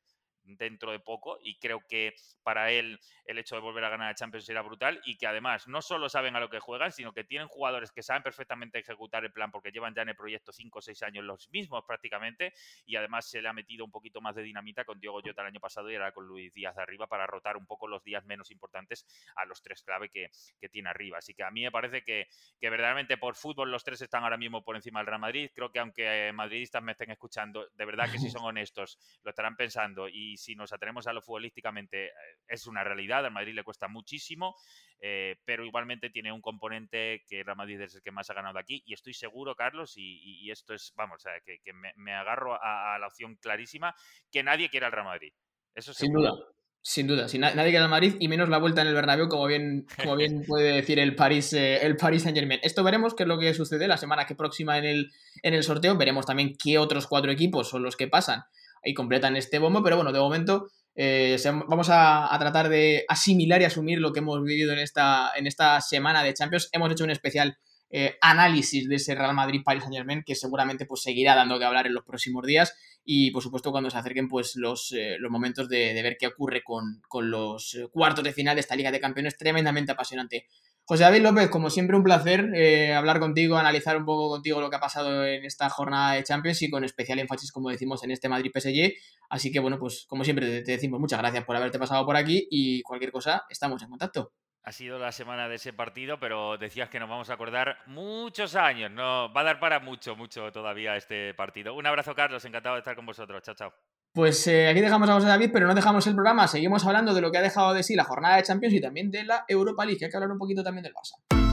dentro de poco y creo que para él el hecho de volver a ganar la Champions será brutal y que además no solo saben a lo que juegan, sino que tienen jugadores que saben perfectamente ejecutar el plan porque llevan ya en el proyecto 5 o 6 años los mismos prácticamente y además se le ha metido un poquito más de dinamita con Diego Jota el año pasado y ahora con Luis Díaz arriba para rotar un poco los días menos importantes a los tres clave que, tiene arriba. Así que a mí me parece que, que, verdaderamente por fútbol los tres están ahora mismo por encima del Real Madrid. Creo que aunque madridistas me estén escuchando, de verdad que si son honestos, lo estarán pensando y si nos atenemos a lo futbolísticamente, eh, es una realidad. Al Madrid le cuesta muchísimo, eh, pero igualmente tiene un componente que Real Madrid es el que más ha ganado aquí. Y estoy seguro, Carlos, y, esto es, vamos, que, me, agarro a, la opción clarísima, que nadie quiere al Real Madrid. Eso Sin duda. Sin duda, nadie quiere al Madrid y menos la vuelta en el Bernabéu, como bien, como bien puede decir el Paris, eh, el Paris Saint Germain. Esto veremos qué es lo que sucede la semana que próxima en el, en el sorteo. Veremos también qué otros cuatro equipos son los que pasan y completan este bombo, pero bueno, de momento eh, vamos a, tratar de asimilar y asumir lo que hemos vivido en esta, en esta semana de Champions. Hemos hecho un especial eh, análisis de ese Real Madrid Paris Saint Germain que seguramente pues seguirá dando que hablar en los próximos días y por supuesto cuando se acerquen pues los, eh, los momentos de, de, ver qué ocurre con, con, los cuartos de final de esta Liga de Campeones tremendamente apasionante. José David López, como siempre, un placer eh, hablar contigo, analizar un poco contigo lo que ha pasado en esta jornada de Champions y con especial énfasis, como decimos, en este Madrid PSG. Así que, bueno, pues como siempre, te decimos muchas gracias por haberte pasado por aquí y cualquier cosa, estamos en contacto. Ha sido la semana de ese partido, pero decías que nos vamos a acordar muchos años. No, va a dar para mucho, mucho todavía este partido. Un abrazo, Carlos. Encantado de estar con vosotros. Chao, chao. Pues eh, aquí dejamos a José David, pero no dejamos el programa. Seguimos hablando de lo que ha dejado de sí la jornada de Champions y también de la Europa League, que hay que hablar un poquito también del Barça.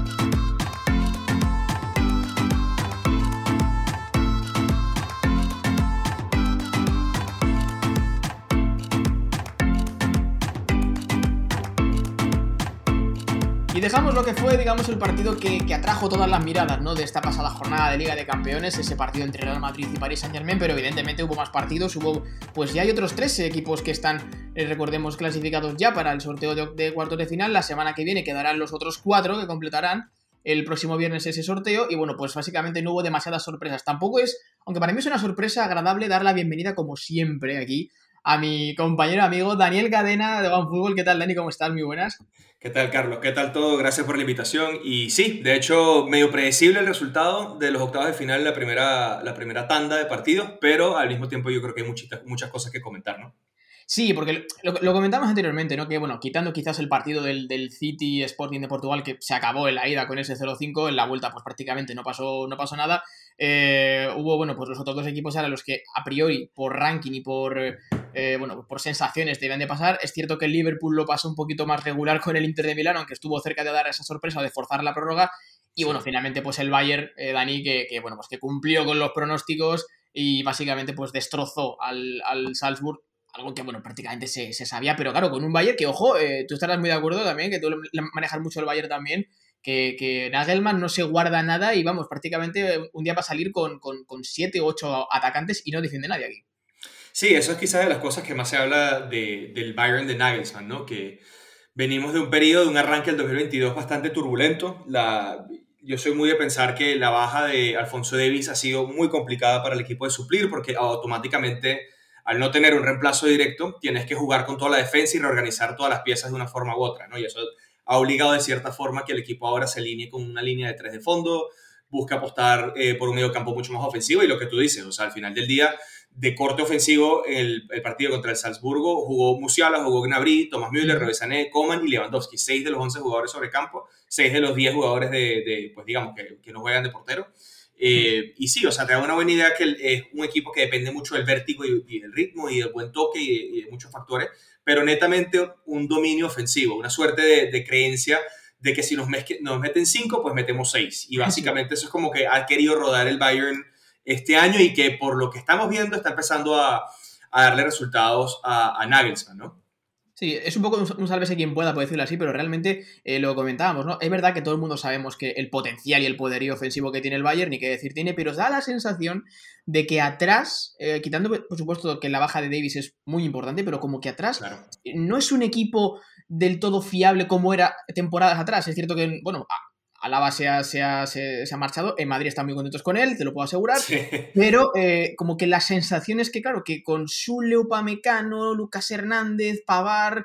Y dejamos lo que fue, digamos, el partido que, atrajo todas las miradas, ¿no? De esta pasada jornada de Liga de Campeones, ese partido entre Real Madrid y París Saint Germain, pero evidentemente hubo más partidos, hubo, pues ya hay otros tres equipos que están, eh, recordemos, clasificados ya para el sorteo de, cuartos de final. La semana que viene quedarán los otros cuatro que completarán el próximo viernes ese sorteo y bueno, pues básicamente no hubo demasiadas sorpresas. Tampoco es, aunque para mí es una sorpresa agradable dar la bienvenida como siempre aquí a mi compañero amigo Daniel Cadena de OneFootball. ¿Qué tal, Dani? ¿Cómo estás? Muy buenas. ¿Qué tal, Carlos? ¿Qué tal todo? Gracias por la invitación. Y sí, de hecho, medio predecible el resultado de los octavos de final, la primera, la primera tanda de partidos, pero al mismo tiempo yo creo que hay muchas, muchas cosas que comentar, ¿no? Sí, porque lo, comentamos anteriormente, ¿no? Que bueno, quitando quizás el partido del, City Sporting de Portugal, que se acabó en la ida con ese 0-5, en la vuelta pues prácticamente no pasó, no pasó nada. Eh, hubo, bueno, pues los otros dos equipos eran los que a priori, por ranking y por, eh, bueno, por sensaciones debían de pasar. Es cierto que el Liverpool lo pasó un poquito más regular con el Inter de Milán, aunque estuvo cerca de dar esa sorpresa de forzar la prórroga. Y bueno, finalmente pues el Bayern, eh, Dani, que, que, bueno, pues que cumplió con los pronósticos y básicamente pues destrozó al, al Salzburg algo que, bueno, prácticamente se, sabía, pero claro, con un Bayern que, ojo, eh, tú estarás muy de acuerdo también, que tú manejas mucho el Bayern también, que, que, Nagelman no se guarda nada y vamos, prácticamente un día va a salir con, con, siete o ocho atacantes y no defiende nadie aquí. Sí, eso es quizás de las cosas que más se habla de, del Bayern de Nagelsmann, ¿no? Que venimos de un periodo, de un arranque del 2022 bastante turbulento. La, yo soy muy de pensar que la baja de Alfonso Davis ha sido muy complicada para el equipo de suplir porque automáticamente al no tener un reemplazo directo, tienes que jugar con toda la defensa y reorganizar todas las piezas de una forma u otra, ¿no? Y eso ha obligado de cierta forma que el equipo ahora se alinee con una línea de tres de fondo, busca apostar eh, por un medio campo mucho más ofensivo y lo que tú dices, o sea, al final del día, de corte ofensivo, el, el partido contra el Salzburgo. Jugó Musiala, jugó Gnabry, Thomas Müller, Revesané, Coman y Lewandowski, seis de los 11 jugadores sobre campo, seis de los 10 jugadores de, de pues digamos, que, que no juegan de portero. Eh, y sí, o sea, te da una buena idea que es un equipo que depende mucho del vértigo y, del ritmo y del buen toque y de, muchos factores, pero netamente un dominio ofensivo, una suerte de, de creencia de que si nos, nos meten cinco, pues metemos seis. Y básicamente eso es como que ha querido rodar el Bayern este año y que por lo que estamos viendo está empezando a, a darle resultados a, a Nagelsmann, ¿no? Sí, es un poco un sálvese quien pueda, por decirlo así, pero realmente eh, lo comentábamos, ¿no? Es verdad que todo el mundo sabemos que el potencial y el poderío ofensivo que tiene el Bayern, ni qué decir tiene, pero os da la sensación de que atrás, eh, quitando por supuesto que la baja de Davis es muy importante, pero como que atrás no es un equipo del todo fiable como era temporadas atrás. Es cierto que, bueno, Alaba se ha, se, ha, se, ha, marchado, en Madrid están muy contentos con él, te lo puedo asegurar, pero eh, como que la sensación es que, claro, que con Sule, Upamecano, Lucas Hernández, Pavar,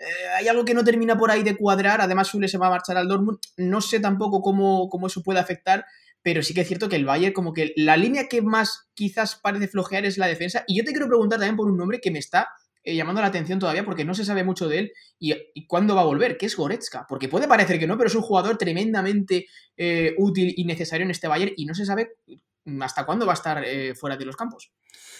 eh, hay algo que no termina por ahí de cuadrar, además Sule se va a marchar al Dortmund, no sé tampoco cómo, cómo eso puede afectar, pero sí que es cierto que el Bayern, como que la línea que más quizás parece flojear es la defensa, y yo te quiero preguntar también por un nombre que me está eh, llamando la atención todavía porque no se sabe mucho de él y, cuándo va a volver, que es Goretzka. Porque puede parecer que no, pero es un jugador tremendamente eh, útil y necesario en este Bayern y no se sabe hasta cuándo va a estar eh, fuera de los campos.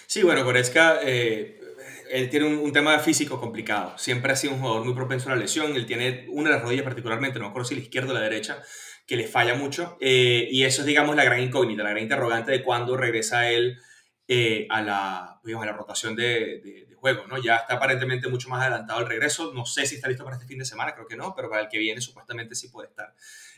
Sí, bueno, Goretzka, él tiene un, tema físico complicado. Siempre ha sido un jugador muy propenso a la lesión. Él tiene una de las rodillas particularmente, no me acuerdo si la izquierda o la derecha, que le falla mucho. y eso es, digamos, la gran incógnita, la gran interrogante de cuándo regresa él a, la, digamos, a la rotación de juego, ¿no? Ya está aparentemente mucho más adelantado el regreso. No sé si está listo para este fin de semana, creo que no, pero para el que viene supuestamente sí puede estar.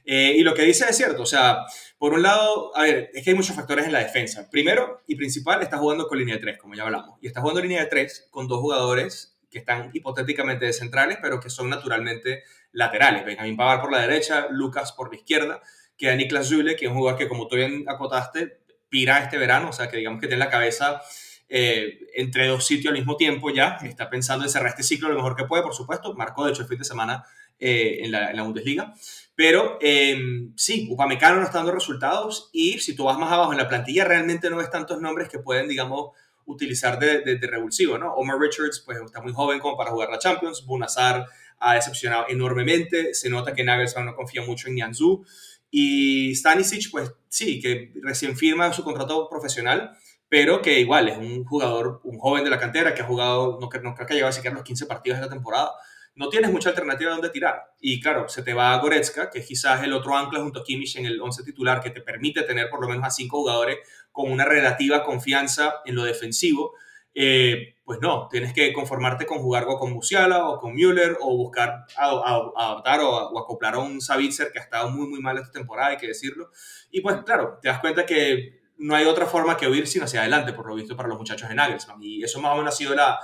Eh, y lo que dice es cierto, o sea, por un lado, a ver, es que hay muchos factores en la defensa. Primero y principal, está jugando con línea de 3, como ya hablamos, y está jugando línea de 3 con dos jugadores que están hipotéticamente de centrales, pero que son naturalmente laterales. Benjamín Pavar por la derecha, Lucas por la izquierda, queda Niklas Zule, que es un jugador que, como tú bien acotaste, pira este verano, o sea, que digamos que tiene la cabeza eh, entre dos sitios al mismo tiempo ya, está pensando en cerrar este ciclo lo mejor que puede, por supuesto, marcó de hecho el fin de semana eh, en, la, en, la, Bundesliga, pero eh, sí, Upamecano no está dando resultados y si tú vas más abajo en la plantilla realmente no ves tantos nombres que pueden, digamos, utilizar de, de, revulsivo, ¿no? Omar Richards, pues está muy joven como para jugar la Champions, Bunazar ha decepcionado enormemente, se nota que Nagelsmann no confía mucho en Nianzú, y Stanisic, pues sí, que recién firma su contrato profesional, pero que igual es un jugador, un joven de la cantera que ha jugado, no, no creo que lleva siquiera los 15 partidos la temporada. No tienes mucha alternativa donde tirar. Y claro, se te va a Goretzka, que es quizás el otro ancla junto a Kimmich en el 11 titular, que te permite tener por lo menos a cinco jugadores con una relativa confianza en lo defensivo. Eh, pues no, tienes que conformarte con jugar o con Musiala o con Müller o buscar adaptar o, acoplar a un Savitzer que ha estado muy, muy mal esta temporada, hay que decirlo. Y pues claro, te das cuenta que no hay otra forma que huir sino hacia adelante, por lo visto, para los muchachos de Nagelsmann. Y eso más o menos ha sido la,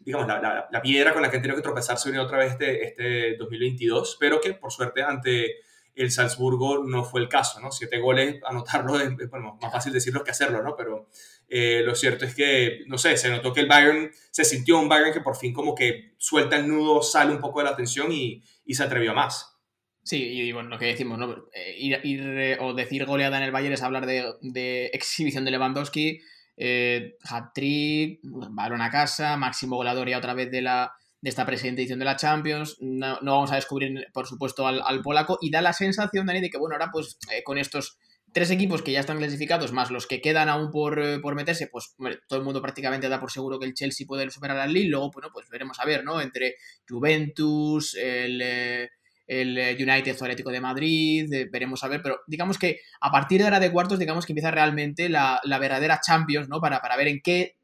digamos, la, la, piedra con la que han tenido que tropezarse otra vez este, este 2022, pero que por suerte ante el Salzburgo no fue el caso, ¿no? Siete goles, anotarlo bueno, más fácil decirlo que hacerlo, ¿no? Pero eh, lo cierto es que, no sé, se notó que el Bayern, se sintió un Bayern que por fin como que suelta el nudo, sale un poco de la tensión y, y se atrevió a más. Sí, y bueno, lo que decimos, ¿no? Eh, ir, o decir goleada en el Bayern es hablar de, de exhibición de Lewandowski, eh, hat-trick, balón a casa, máximo goleador ya otra vez de, la, de esta presente edición de la Champions. No, vamos a descubrir, por supuesto, al, polaco. Y da la sensación, Dani, de que, bueno, ahora pues eh, con estos tres equipos que ya están clasificados, más los que quedan aún por, eh, por meterse, pues todo el mundo prácticamente da por seguro que el Chelsea puede superar al Lille. Luego, bueno, pues veremos a ver, ¿no? Entre Juventus, el... Eh, el United Atlético de Madrid, veremos a ver, pero digamos que a partir de ahora de cuartos, digamos que empieza realmente la, la verdadera Champions, ¿no? Para, para ver en qué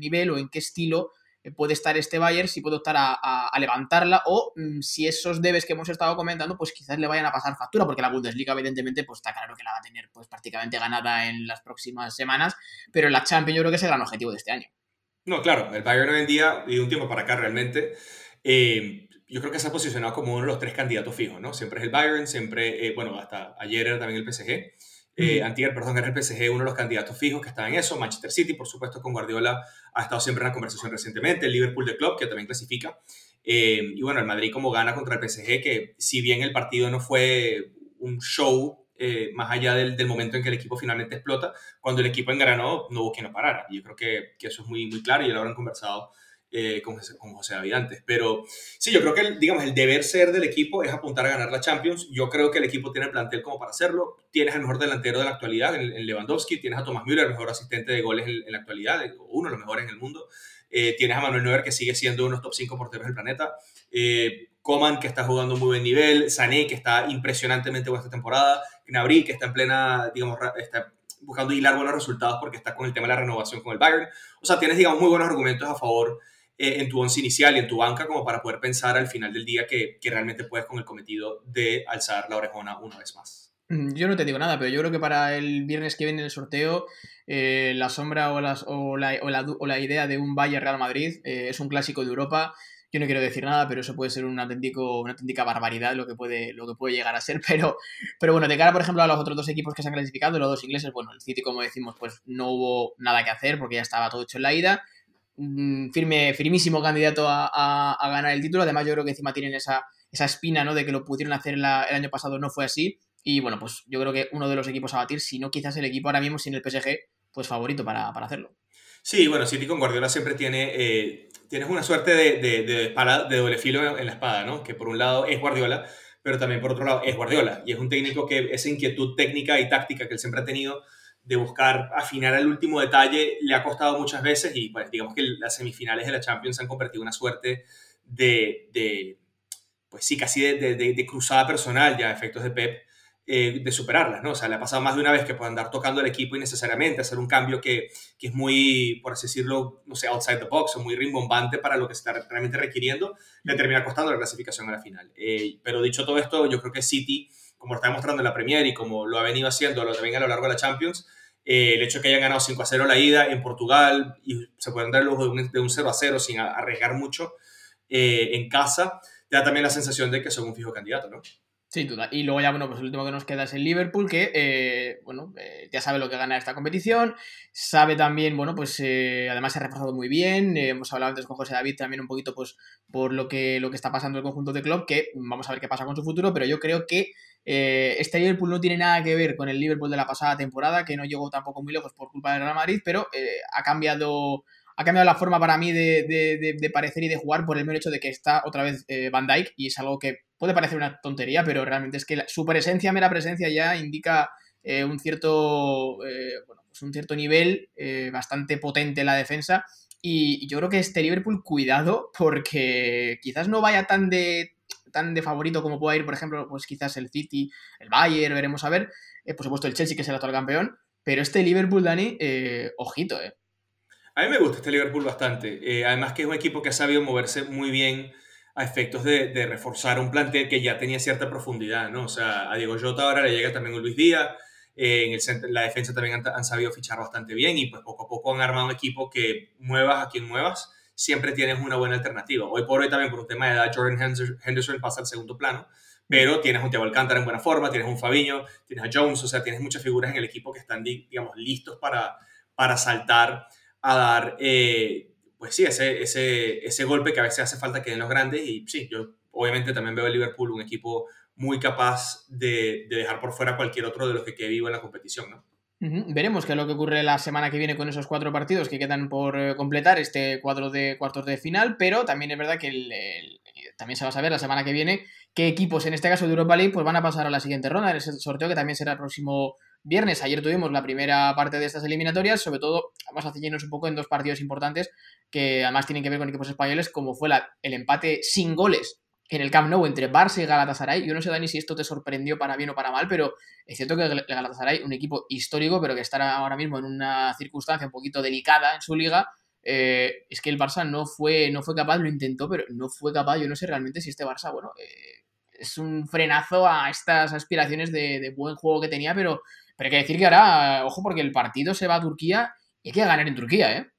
nivel o en qué estilo puede estar este Bayern, si puede optar a, a, levantarla o mm, si esos debes que hemos estado comentando, pues quizás le vayan a pasar factura, porque la Bundesliga evidentemente pues está claro que la va a tener pues prácticamente ganada en las próximas semanas, pero la Champions yo creo que es el gran objetivo de este año. No, claro, el Bayern hoy en día, y un tiempo para acá realmente, eh, yo creo que se ha posicionado como uno de los tres candidatos fijos, ¿no? Siempre es el Bayern, siempre, eh, bueno, hasta ayer era también el PSG. Eh, Antier, perdón, era el PSG uno de los candidatos fijos que estaba en eso. Manchester City, por supuesto, con Guardiola ha estado siempre en la conversación recientemente. El Liverpool de Club, que también clasifica. Eh, y bueno, el Madrid como gana contra el PSG, que si bien el partido no fue un show eh, más allá del, del, momento en que el equipo finalmente explota, cuando el equipo engranó no hubo quien lo parara. Y yo creo que, que eso es muy, muy claro y ya lo habrán conversado eh, con, con, José David antes. Pero sí, yo creo que el, digamos, el deber ser del equipo es apuntar a ganar la Champions. Yo creo que el equipo tiene el plantel como para hacerlo. Tienes el mejor delantero de la actualidad en, Lewandowski, tienes a Thomas Müller, el mejor asistente de goles en, la actualidad, uno de los mejores en el mundo. Eh, tienes a Manuel Neuer, que sigue siendo uno de los top 5 porteros del planeta. Eh, Coman, que está jugando muy buen nivel. Sané, que está impresionantemente buena esta temporada. Gnabry, que está en plena, digamos, está buscando hilar buenos resultados porque está con el tema de la renovación con el Bayern. O sea, tienes, digamos, muy buenos argumentos a favor eh, en tu once inicial y en tu banca como para poder pensar al final del día que, que realmente puedes con el cometido de alzar la orejona una vez más. Mm, yo no te digo nada, pero yo creo que para el viernes que viene el sorteo, eh, la sombra o, las, o, la, o, la, o, la, idea de un Bayern Real Madrid eh, es un clásico de Europa. Yo no quiero decir nada, pero eso puede ser un auténtico, una auténtica barbaridad lo que, puede, lo que puede llegar a ser. Pero, pero bueno, de cara, por ejemplo, a los otros dos equipos que se han clasificado, los dos ingleses, bueno, el City, como decimos, pues no hubo nada que hacer porque ya estaba todo hecho en la ida. Mm, firme, firmísimo candidato a, ganar el título. Además, yo creo que encima tienen esa, esa espina, ¿no? De que lo pudieron hacer el año pasado, no fue así. Y bueno, pues yo creo que uno de los equipos a batir, si no quizás el equipo ahora mismo sin el PSG, pues favorito para, hacerlo. Sí, bueno, City con Guardiola siempre tiene, eh, tienes una suerte de, de, de, doble filo en la espada, ¿no? Que por un lado es Guardiola, pero también por otro lado es Guardiola. Y es un técnico que esa inquietud técnica y táctica que él siempre ha tenido de buscar afinar el último detalle le ha costado muchas veces y pues digamos que las semifinales de la Champions se han convertido en una suerte de, pues sí, casi de, cruzada personal ya efectos de Pep, eh, de superarlas, ¿no? O sea, le ha pasado más de una vez que puede andar tocando el equipo innecesariamente, hacer un cambio que, que, es muy, por así decirlo, no sé, outside the box o muy rimbombante para lo que se está realmente requiriendo, le termina costando la clasificación a la final. Eh, pero dicho todo esto, yo creo que City como está demostrando en la Premier y como lo ha venido haciendo lo venga a lo largo de la Champions, eh, el hecho de que hayan ganado 5 a 0 la ida en Portugal y se pueden dar luego de un, de un 0 a 0 sin arriesgar mucho eh, en casa, te da también la sensación de que son un fijo candidato, ¿no? Sin duda. Y luego ya, bueno, pues el último que nos queda es el Liverpool, que, eh, bueno, ya sabe lo que gana esta competición, sabe también, bueno, pues además se ha reforzado muy bien, hemos hablado antes con José David también un poquito, pues, por lo que, lo que está pasando en el conjunto de club, que vamos a ver qué pasa con su futuro, pero yo creo que eh, este Liverpool no tiene nada que ver con el Liverpool de la pasada temporada, que no llegó tampoco muy lejos por culpa del Real Madrid, pero eh, ha cambiado ha cambiado la forma para mí de, parecer y de jugar por el mero hecho de que está otra vez eh, Van Dyke y es algo que puede parecer una tontería, pero realmente es que su presencia, mera presencia ya indica un, cierto, bueno, pues un cierto nivel bastante potente en la defensa. Y yo creo que este Liverpool, cuidado, porque quizás no vaya tan de tan de favorito como pueda ir, por ejemplo, pues quizás el City, el Bayern, veremos a ver, eh, por supuesto el Chelsea, que es el actual campeón, pero este Liverpool, Dani, eh, ojito, ¿eh? A mí me gusta este Liverpool bastante, eh, además que es un equipo que ha sabido moverse muy bien a efectos de, reforzar un plantel que ya tenía cierta profundidad, ¿no? O sea, a Diego Jota ahora le llega también Luis Díaz, en el centro, la defensa también han, han, sabido fichar bastante bien y pues poco a poco han armado un equipo que muevas a quien muevas, siempre tienes una buena alternativa. Hoy por hoy también por un tema de edad, Jordan Henderson pasa al segundo plano, pero tienes un Thiago Alcántara en buena forma, tienes un Fabiño, tienes a Jones, o sea, tienes muchas figuras en el equipo que están, digamos, listos para, para saltar a dar, eh, pues sí, ese, ese, ese golpe que a veces hace falta que den los grandes y sí, yo obviamente también veo a Liverpool un equipo muy capaz de, de dejar por fuera cualquier otro de los que quede vivo en la competición. Veremos qué es lo que ocurre la semana que viene con esos cuatro partidos que quedan por eh, completar este cuadro de cuartos de final, pero también es verdad que también se va a saber la semana que viene qué equipos, en este caso de Europa League, pues van a pasar a la siguiente ronda, en ese sorteo que también será el próximo viernes. Ayer tuvimos la primera parte de estas eliminatorias, sobre todo vamos a ceñirnos un poco en dos partidos importantes que además tienen que ver con equipos españoles, como fue el empate sin goles en el Camp Nou entre Barça y Galatasaray. Yo no sé, Dani, si esto te sorprendió para bien o para mal, pero es cierto que el Galatasaray, un equipo histórico, pero que está ahora mismo en una circunstancia un poquito delicada en su liga, eh, es que el Barça no fue, no fue capaz, lo intentó, pero no fue capaz. Yo no sé realmente si este Barça, bueno, eh, es un frenazo a estas aspiraciones de, buen juego que tenía, pero, pero hay que decir que ahora, ojo, porque el partido se va a Turquía y hay que ganar en Turquía, ¿eh?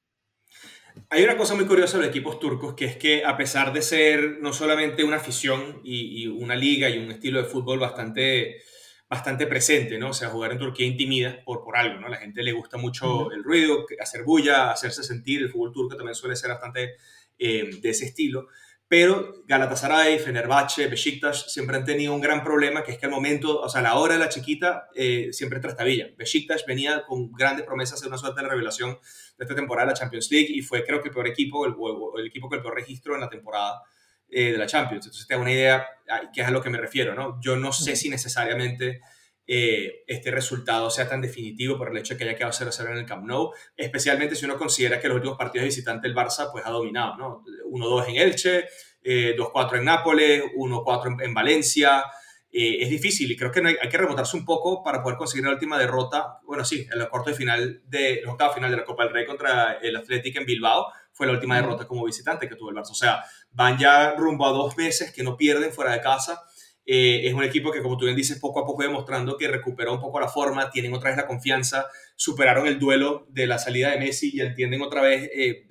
Hay una cosa muy curiosa de los equipos turcos, que es que a pesar de ser no solamente una afición y, una liga y un estilo de fútbol bastante, bastante presente, ¿no? O sea, jugar en Turquía intimida por, por algo, ¿no? La gente le gusta mucho el ruido, hacer bulla, hacerse sentir. El fútbol turco también suele ser bastante eh, de ese estilo. Pero Galatasaray, Fenerbahce, Besiktas siempre han tenido un gran problema, que es que al momento, o sea, a la hora de la chiquita, eh, siempre trastabilla. Besiktas venía con grandes promesas de una suerte de revelación de esta temporada de la Champions League y fue creo que el peor equipo, el, el equipo con el peor registro en la temporada eh, de la Champions. Entonces te da una idea que es a lo que me refiero, ¿no? Yo no sé si necesariamente eh, este resultado sea tan definitivo por el hecho de que haya quedado 0-0 en el Camp Nou, especialmente si uno considera que los últimos partidos de visitante el Barça pues ha dominado, ¿no? 1-2 en Elche, 2-4 eh, en Nápoles, 1-4 en, Valencia. Eh, es difícil y creo que hay, que remontarse un poco para poder conseguir la última derrota. Bueno, sí, en los cuartos de final de los octavos final de la Copa del Rey contra el Athletic en Bilbao fue la última derrota como visitante que tuvo el Barça. O sea, van ya rumbo a dos meses que no pierden fuera de casa eh, es un equipo que, como tú bien dices, poco a poco demostrando que recuperó un poco la forma, tienen otra vez la confianza, superaron el duelo de la salida de Messi y entienden otra vez eh,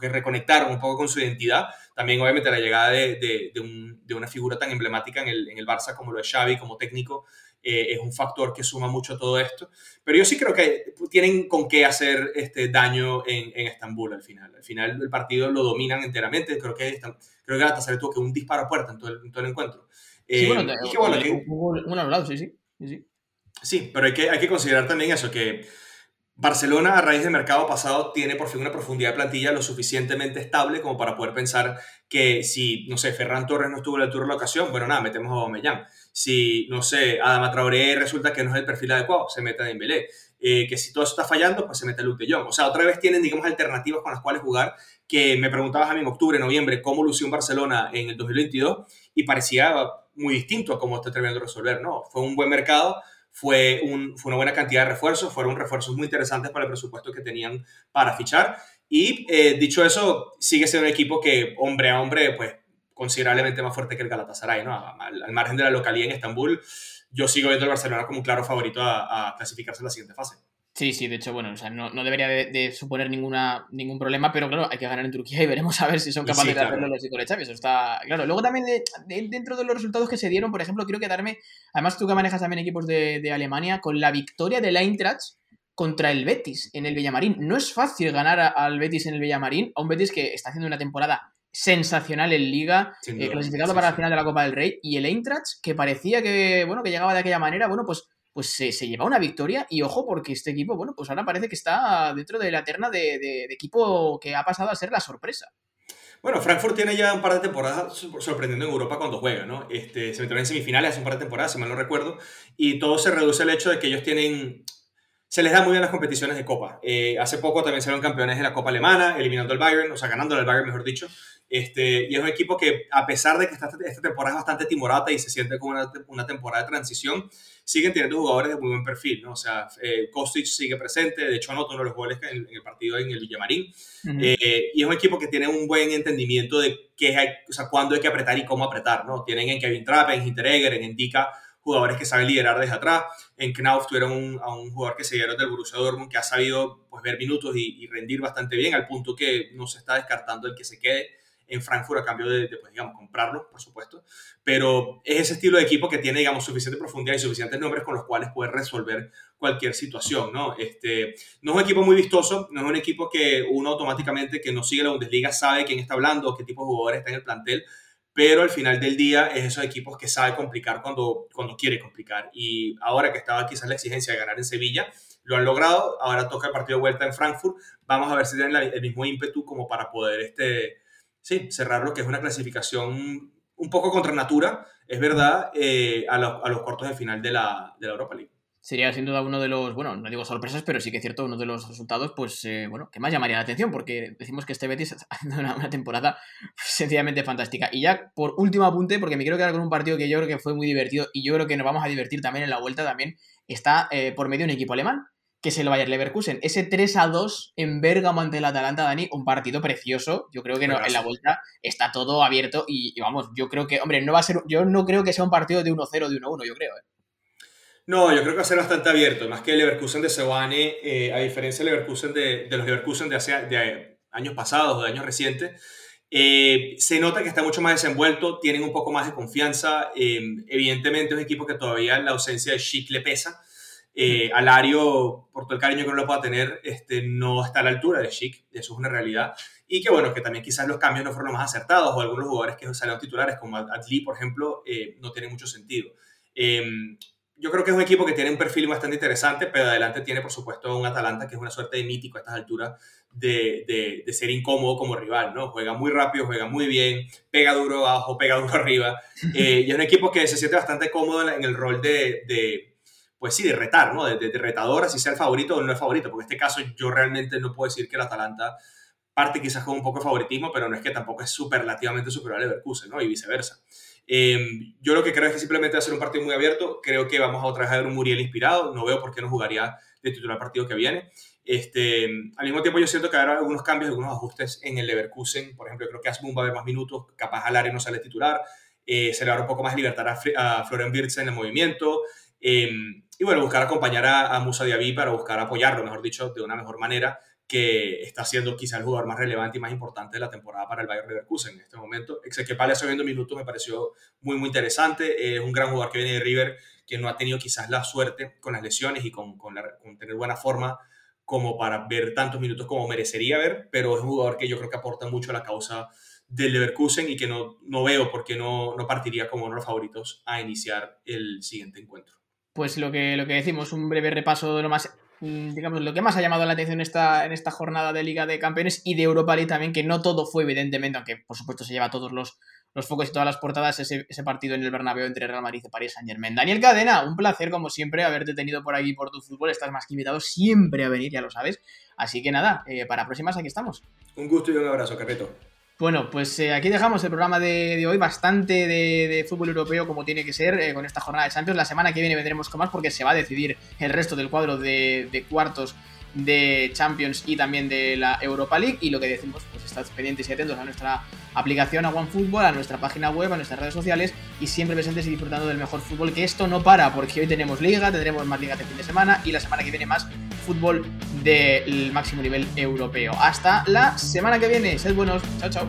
que reconectaron un poco con su identidad. También, obviamente, la llegada de, de, una figura tan emblemática en el, en el, Barça como lo es Xavi, como técnico, eh, es un factor que suma mucho a todo esto. Pero yo sí creo que tienen con qué hacer este daño en, en Estambul al final. Al final, el partido lo dominan enteramente. Creo que, creo que Galatasaray tuvo que un disparo a puerta en todo el, en todo el encuentro. Sí, bueno, eh, un anulado, sí, sí, sí. Sí, pero hay que, hay que considerar también eso, que Barcelona a raíz del mercado pasado tiene por fin una profundidad de plantilla lo suficientemente estable como para poder pensar que si, no sé, Ferran Torres no estuvo a la altura de la ocasión, bueno, nada, metemos a Aubameyang. Si, no sé, Adama Traoré resulta que no es el perfil adecuado, se mete a Dembélé. Eh, que si todo eso está fallando, pues se mete a Luke de Jong. O sea, otra vez tienen, digamos, alternativas con las cuales jugar que me preguntabas a mí en octubre, noviembre, cómo lució en Barcelona en el 2022 y parecía muy distinto a cómo está terminando de resolver. No, fue un buen mercado, fue, un, fue una buena cantidad de refuerzos, fueron refuerzos muy interesantes para el presupuesto que tenían para fichar. Y eh, dicho eso, sigue siendo un equipo que, hombre a hombre, pues considerablemente más fuerte que el Galatasaray, ¿no? Al, margen de la localidad en Estambul, yo sigo viendo el Barcelona como un claro favorito a, a clasificarse en la siguiente fase. Sí, sí, de hecho, bueno, o sea, no, no debería de, suponer ninguna, ningún problema, pero claro, hay que ganar en Turquía y veremos a ver si son capaces de hacerlo los de Xavi. Eso está claro. Luego también dentro de los resultados que se dieron, por ejemplo, quiero quedarme, además tú que manejas también equipos de, de Alemania, con la victoria del Eintracht contra el Betis en el Villamarín. No es fácil ganar al Betis en el Villamarín, a un Betis que está haciendo una temporada sensacional en Liga, eh, clasificado para la final de la Copa del Rey, y el Eintracht, que parecía que, bueno, que llegaba de aquella manera, bueno, pues pues se, lleva una victoria y ojo porque este equipo, bueno, pues ahora parece que está dentro de la terna de, equipo que ha pasado a ser la sorpresa. Bueno, Frankfurt tiene ya un par de temporadas sorprendiendo en Europa cuando juega, ¿no? Este, se metieron en semifinales hace un par de temporadas, si mal no recuerdo, y todo se reduce al hecho de que ellos tienen se les da muy bien las competiciones de Copa. Eh, hace poco también salieron campeones de la Copa Alemana, eliminando al Bayern, o sea, ganando al Bayern, mejor dicho. Este, y es un equipo que, a pesar de que esta, esta temporada es bastante timorata y se siente como una, una, temporada de transición, siguen teniendo jugadores de muy buen perfil, ¿no? O sea, eh, Kostic sigue presente, de hecho anotó uno de los goles en, el partido en el Villamarín. Eh, y es un equipo que tiene un buen entendimiento de qué hay, o sea, cuándo hay que apretar y cómo apretar, ¿no? Tienen en Kevin Trapp, en Hinteregger, en Indica, jugadores que saben liderar desde atrás. En Knauf tuvieron un, a un jugador que se dieron del Borussia Dortmund que ha sabido pues, ver minutos y, y rendir bastante bien, al punto que no se está descartando el que se quede en Frankfurt a cambio de, pues, digamos, comprarlo, por supuesto. Pero es ese estilo de equipo que tiene, digamos, suficiente profundidad y suficientes nombres con los cuales puede resolver cualquier situación, ¿no? Este, no es un equipo muy vistoso, no es un equipo que uno automáticamente que no sigue la Bundesliga sabe quién está hablando qué tipo de jugadores está en el plantel, pero al final del día es esos equipos que sabe complicar cuando, cuando quiere complicar. Y ahora que estaba quizás la exigencia de ganar en Sevilla, lo han logrado, ahora toca el partido de vuelta en Frankfurt, vamos a ver si tienen el mismo ímpetu como para poder este, sí, cerrar lo que es una clasificación un poco contra natura, es verdad, eh, a, los, cuartos de final de la, Europa League. Sería sin duda uno de los, bueno, no digo sorpresas, pero sí que es cierto, uno de los resultados, pues, eh, bueno, que más llamaría la atención, porque decimos que este Betis está haciendo una, una, temporada sencillamente fantástica. Y ya, por último apunte, porque me quiero quedar con un partido que yo creo que fue muy divertido y yo creo que nos vamos a divertir también en la vuelta también, está eh, por medio un equipo alemán, que es el Bayer Leverkusen. Ese 3 a 2 en Bergamo ante el Atalanta, Dani, un partido precioso. Yo creo que no, en la vuelta está todo abierto y, vamos, yo creo que, hombre, no va a ser, yo no creo que sea un partido de 1-0, de 1-1, yo creo. ¿eh? No, yo creo que va a ser bastante abierto, más que el Leverkusen de Seoane, eh, a diferencia del Leverkusen de, de, los Leverkusen de, hace, de años pasados o de años recientes. Eh, se nota que está mucho más desenvuelto, tienen un poco más de confianza. evidentemente es un equipo que todavía la ausencia de Schick le pesa, Eh, Alario, por todo el cariño que no lo pueda tener, este, no está a la altura de Chic, eso es una realidad. Y que bueno, que también quizás los cambios no fueron los más acertados o algunos jugadores que salieron titulares, como Adli, por ejemplo, eh, no tienen mucho sentido. Em, yo creo que es un equipo que tiene un perfil bastante interesante, pero adelante tiene, por supuesto, un Atalanta que es una suerte de mítico a estas alturas de, de, ser incómodo como rival, ¿no? Juega muy rápido, juega muy bien, pega duro abajo, pega duro arriba. Eh, y es un equipo que se siente bastante cómodo en el rol de, de pues sí, de retar, ¿no? De, retador, así sea el favorito o no es favorito, porque en este caso yo realmente no puedo decir que el Atalanta parte quizás con un poco de favoritismo, pero no es que tampoco es superlativamente superior al Leverkusen, ¿no? Y viceversa. Em, yo lo que creo es que simplemente va a ser un partido muy abierto. Creo que vamos a otra vez a ver un Muriel inspirado. No veo por qué no jugaría de titular partido que viene. Este, al mismo tiempo, yo siento que habrá algunos cambios, algunos ajustes en el Leverkusen. Por ejemplo, creo que Asmund va a haber más minutos. Capaz Alare no sale titular. Eh, se le va a dar un poco más de libertad a, a Florian Wirtz en el movimiento. Em, y bueno, buscar acompañar a, a Musa Diaby para buscar apoyarlo, mejor dicho, de una mejor manera que está siendo quizá el jugador más relevante y más importante de la temporada para el Bayern Leverkusen en este momento. que Pale viendo minutos me pareció muy, muy interesante. Es un gran jugador que viene de River, que no ha tenido quizás la suerte con las lesiones y con, con, tener buena forma como para ver tantos minutos como merecería ver, pero es un jugador que yo creo que aporta mucho a la causa del Leverkusen y que no, no veo por qué no, no partiría como uno de los favoritos a iniciar el siguiente encuentro. Pues lo que, lo que decimos, un breve repaso de lo más Mm, digamos, lo que más ha llamado la atención esta, en esta jornada de Liga de Campeones y de Europa League también, que no todo fue evidentemente, aunque por supuesto se lleva todos los, los focos y todas las portadas, ese, partido en el Bernabéu entre Real Madrid y París Saint Germain. Daniel Cadena, un placer como siempre haberte tenido por aquí por tu fútbol, estás más que invitado siempre a venir, ya lo sabes. Así que nada, eh, para próximas aquí estamos. Un gusto y un abrazo, Carreto. Bueno, pues eh, aquí dejamos el programa de, hoy, bastante de, fútbol europeo como tiene que ser eh, con esta jornada de Champions. La semana que viene vendremos con más porque se va a decidir el resto del cuadro de, cuartos de Champions y también de la Europa League. Y lo que decimos, pues estad pendientes y atentos a nuestra aplicación a OneFootball, a nuestra página web, a nuestras redes sociales y siempre presentes y disfrutando del mejor fútbol. Que esto no para porque hoy tenemos liga, tendremos más liga de fin de semana y la semana que viene más fútbol del máximo nivel europeo. Hasta la semana que viene. Sed buenos. Chao, chao.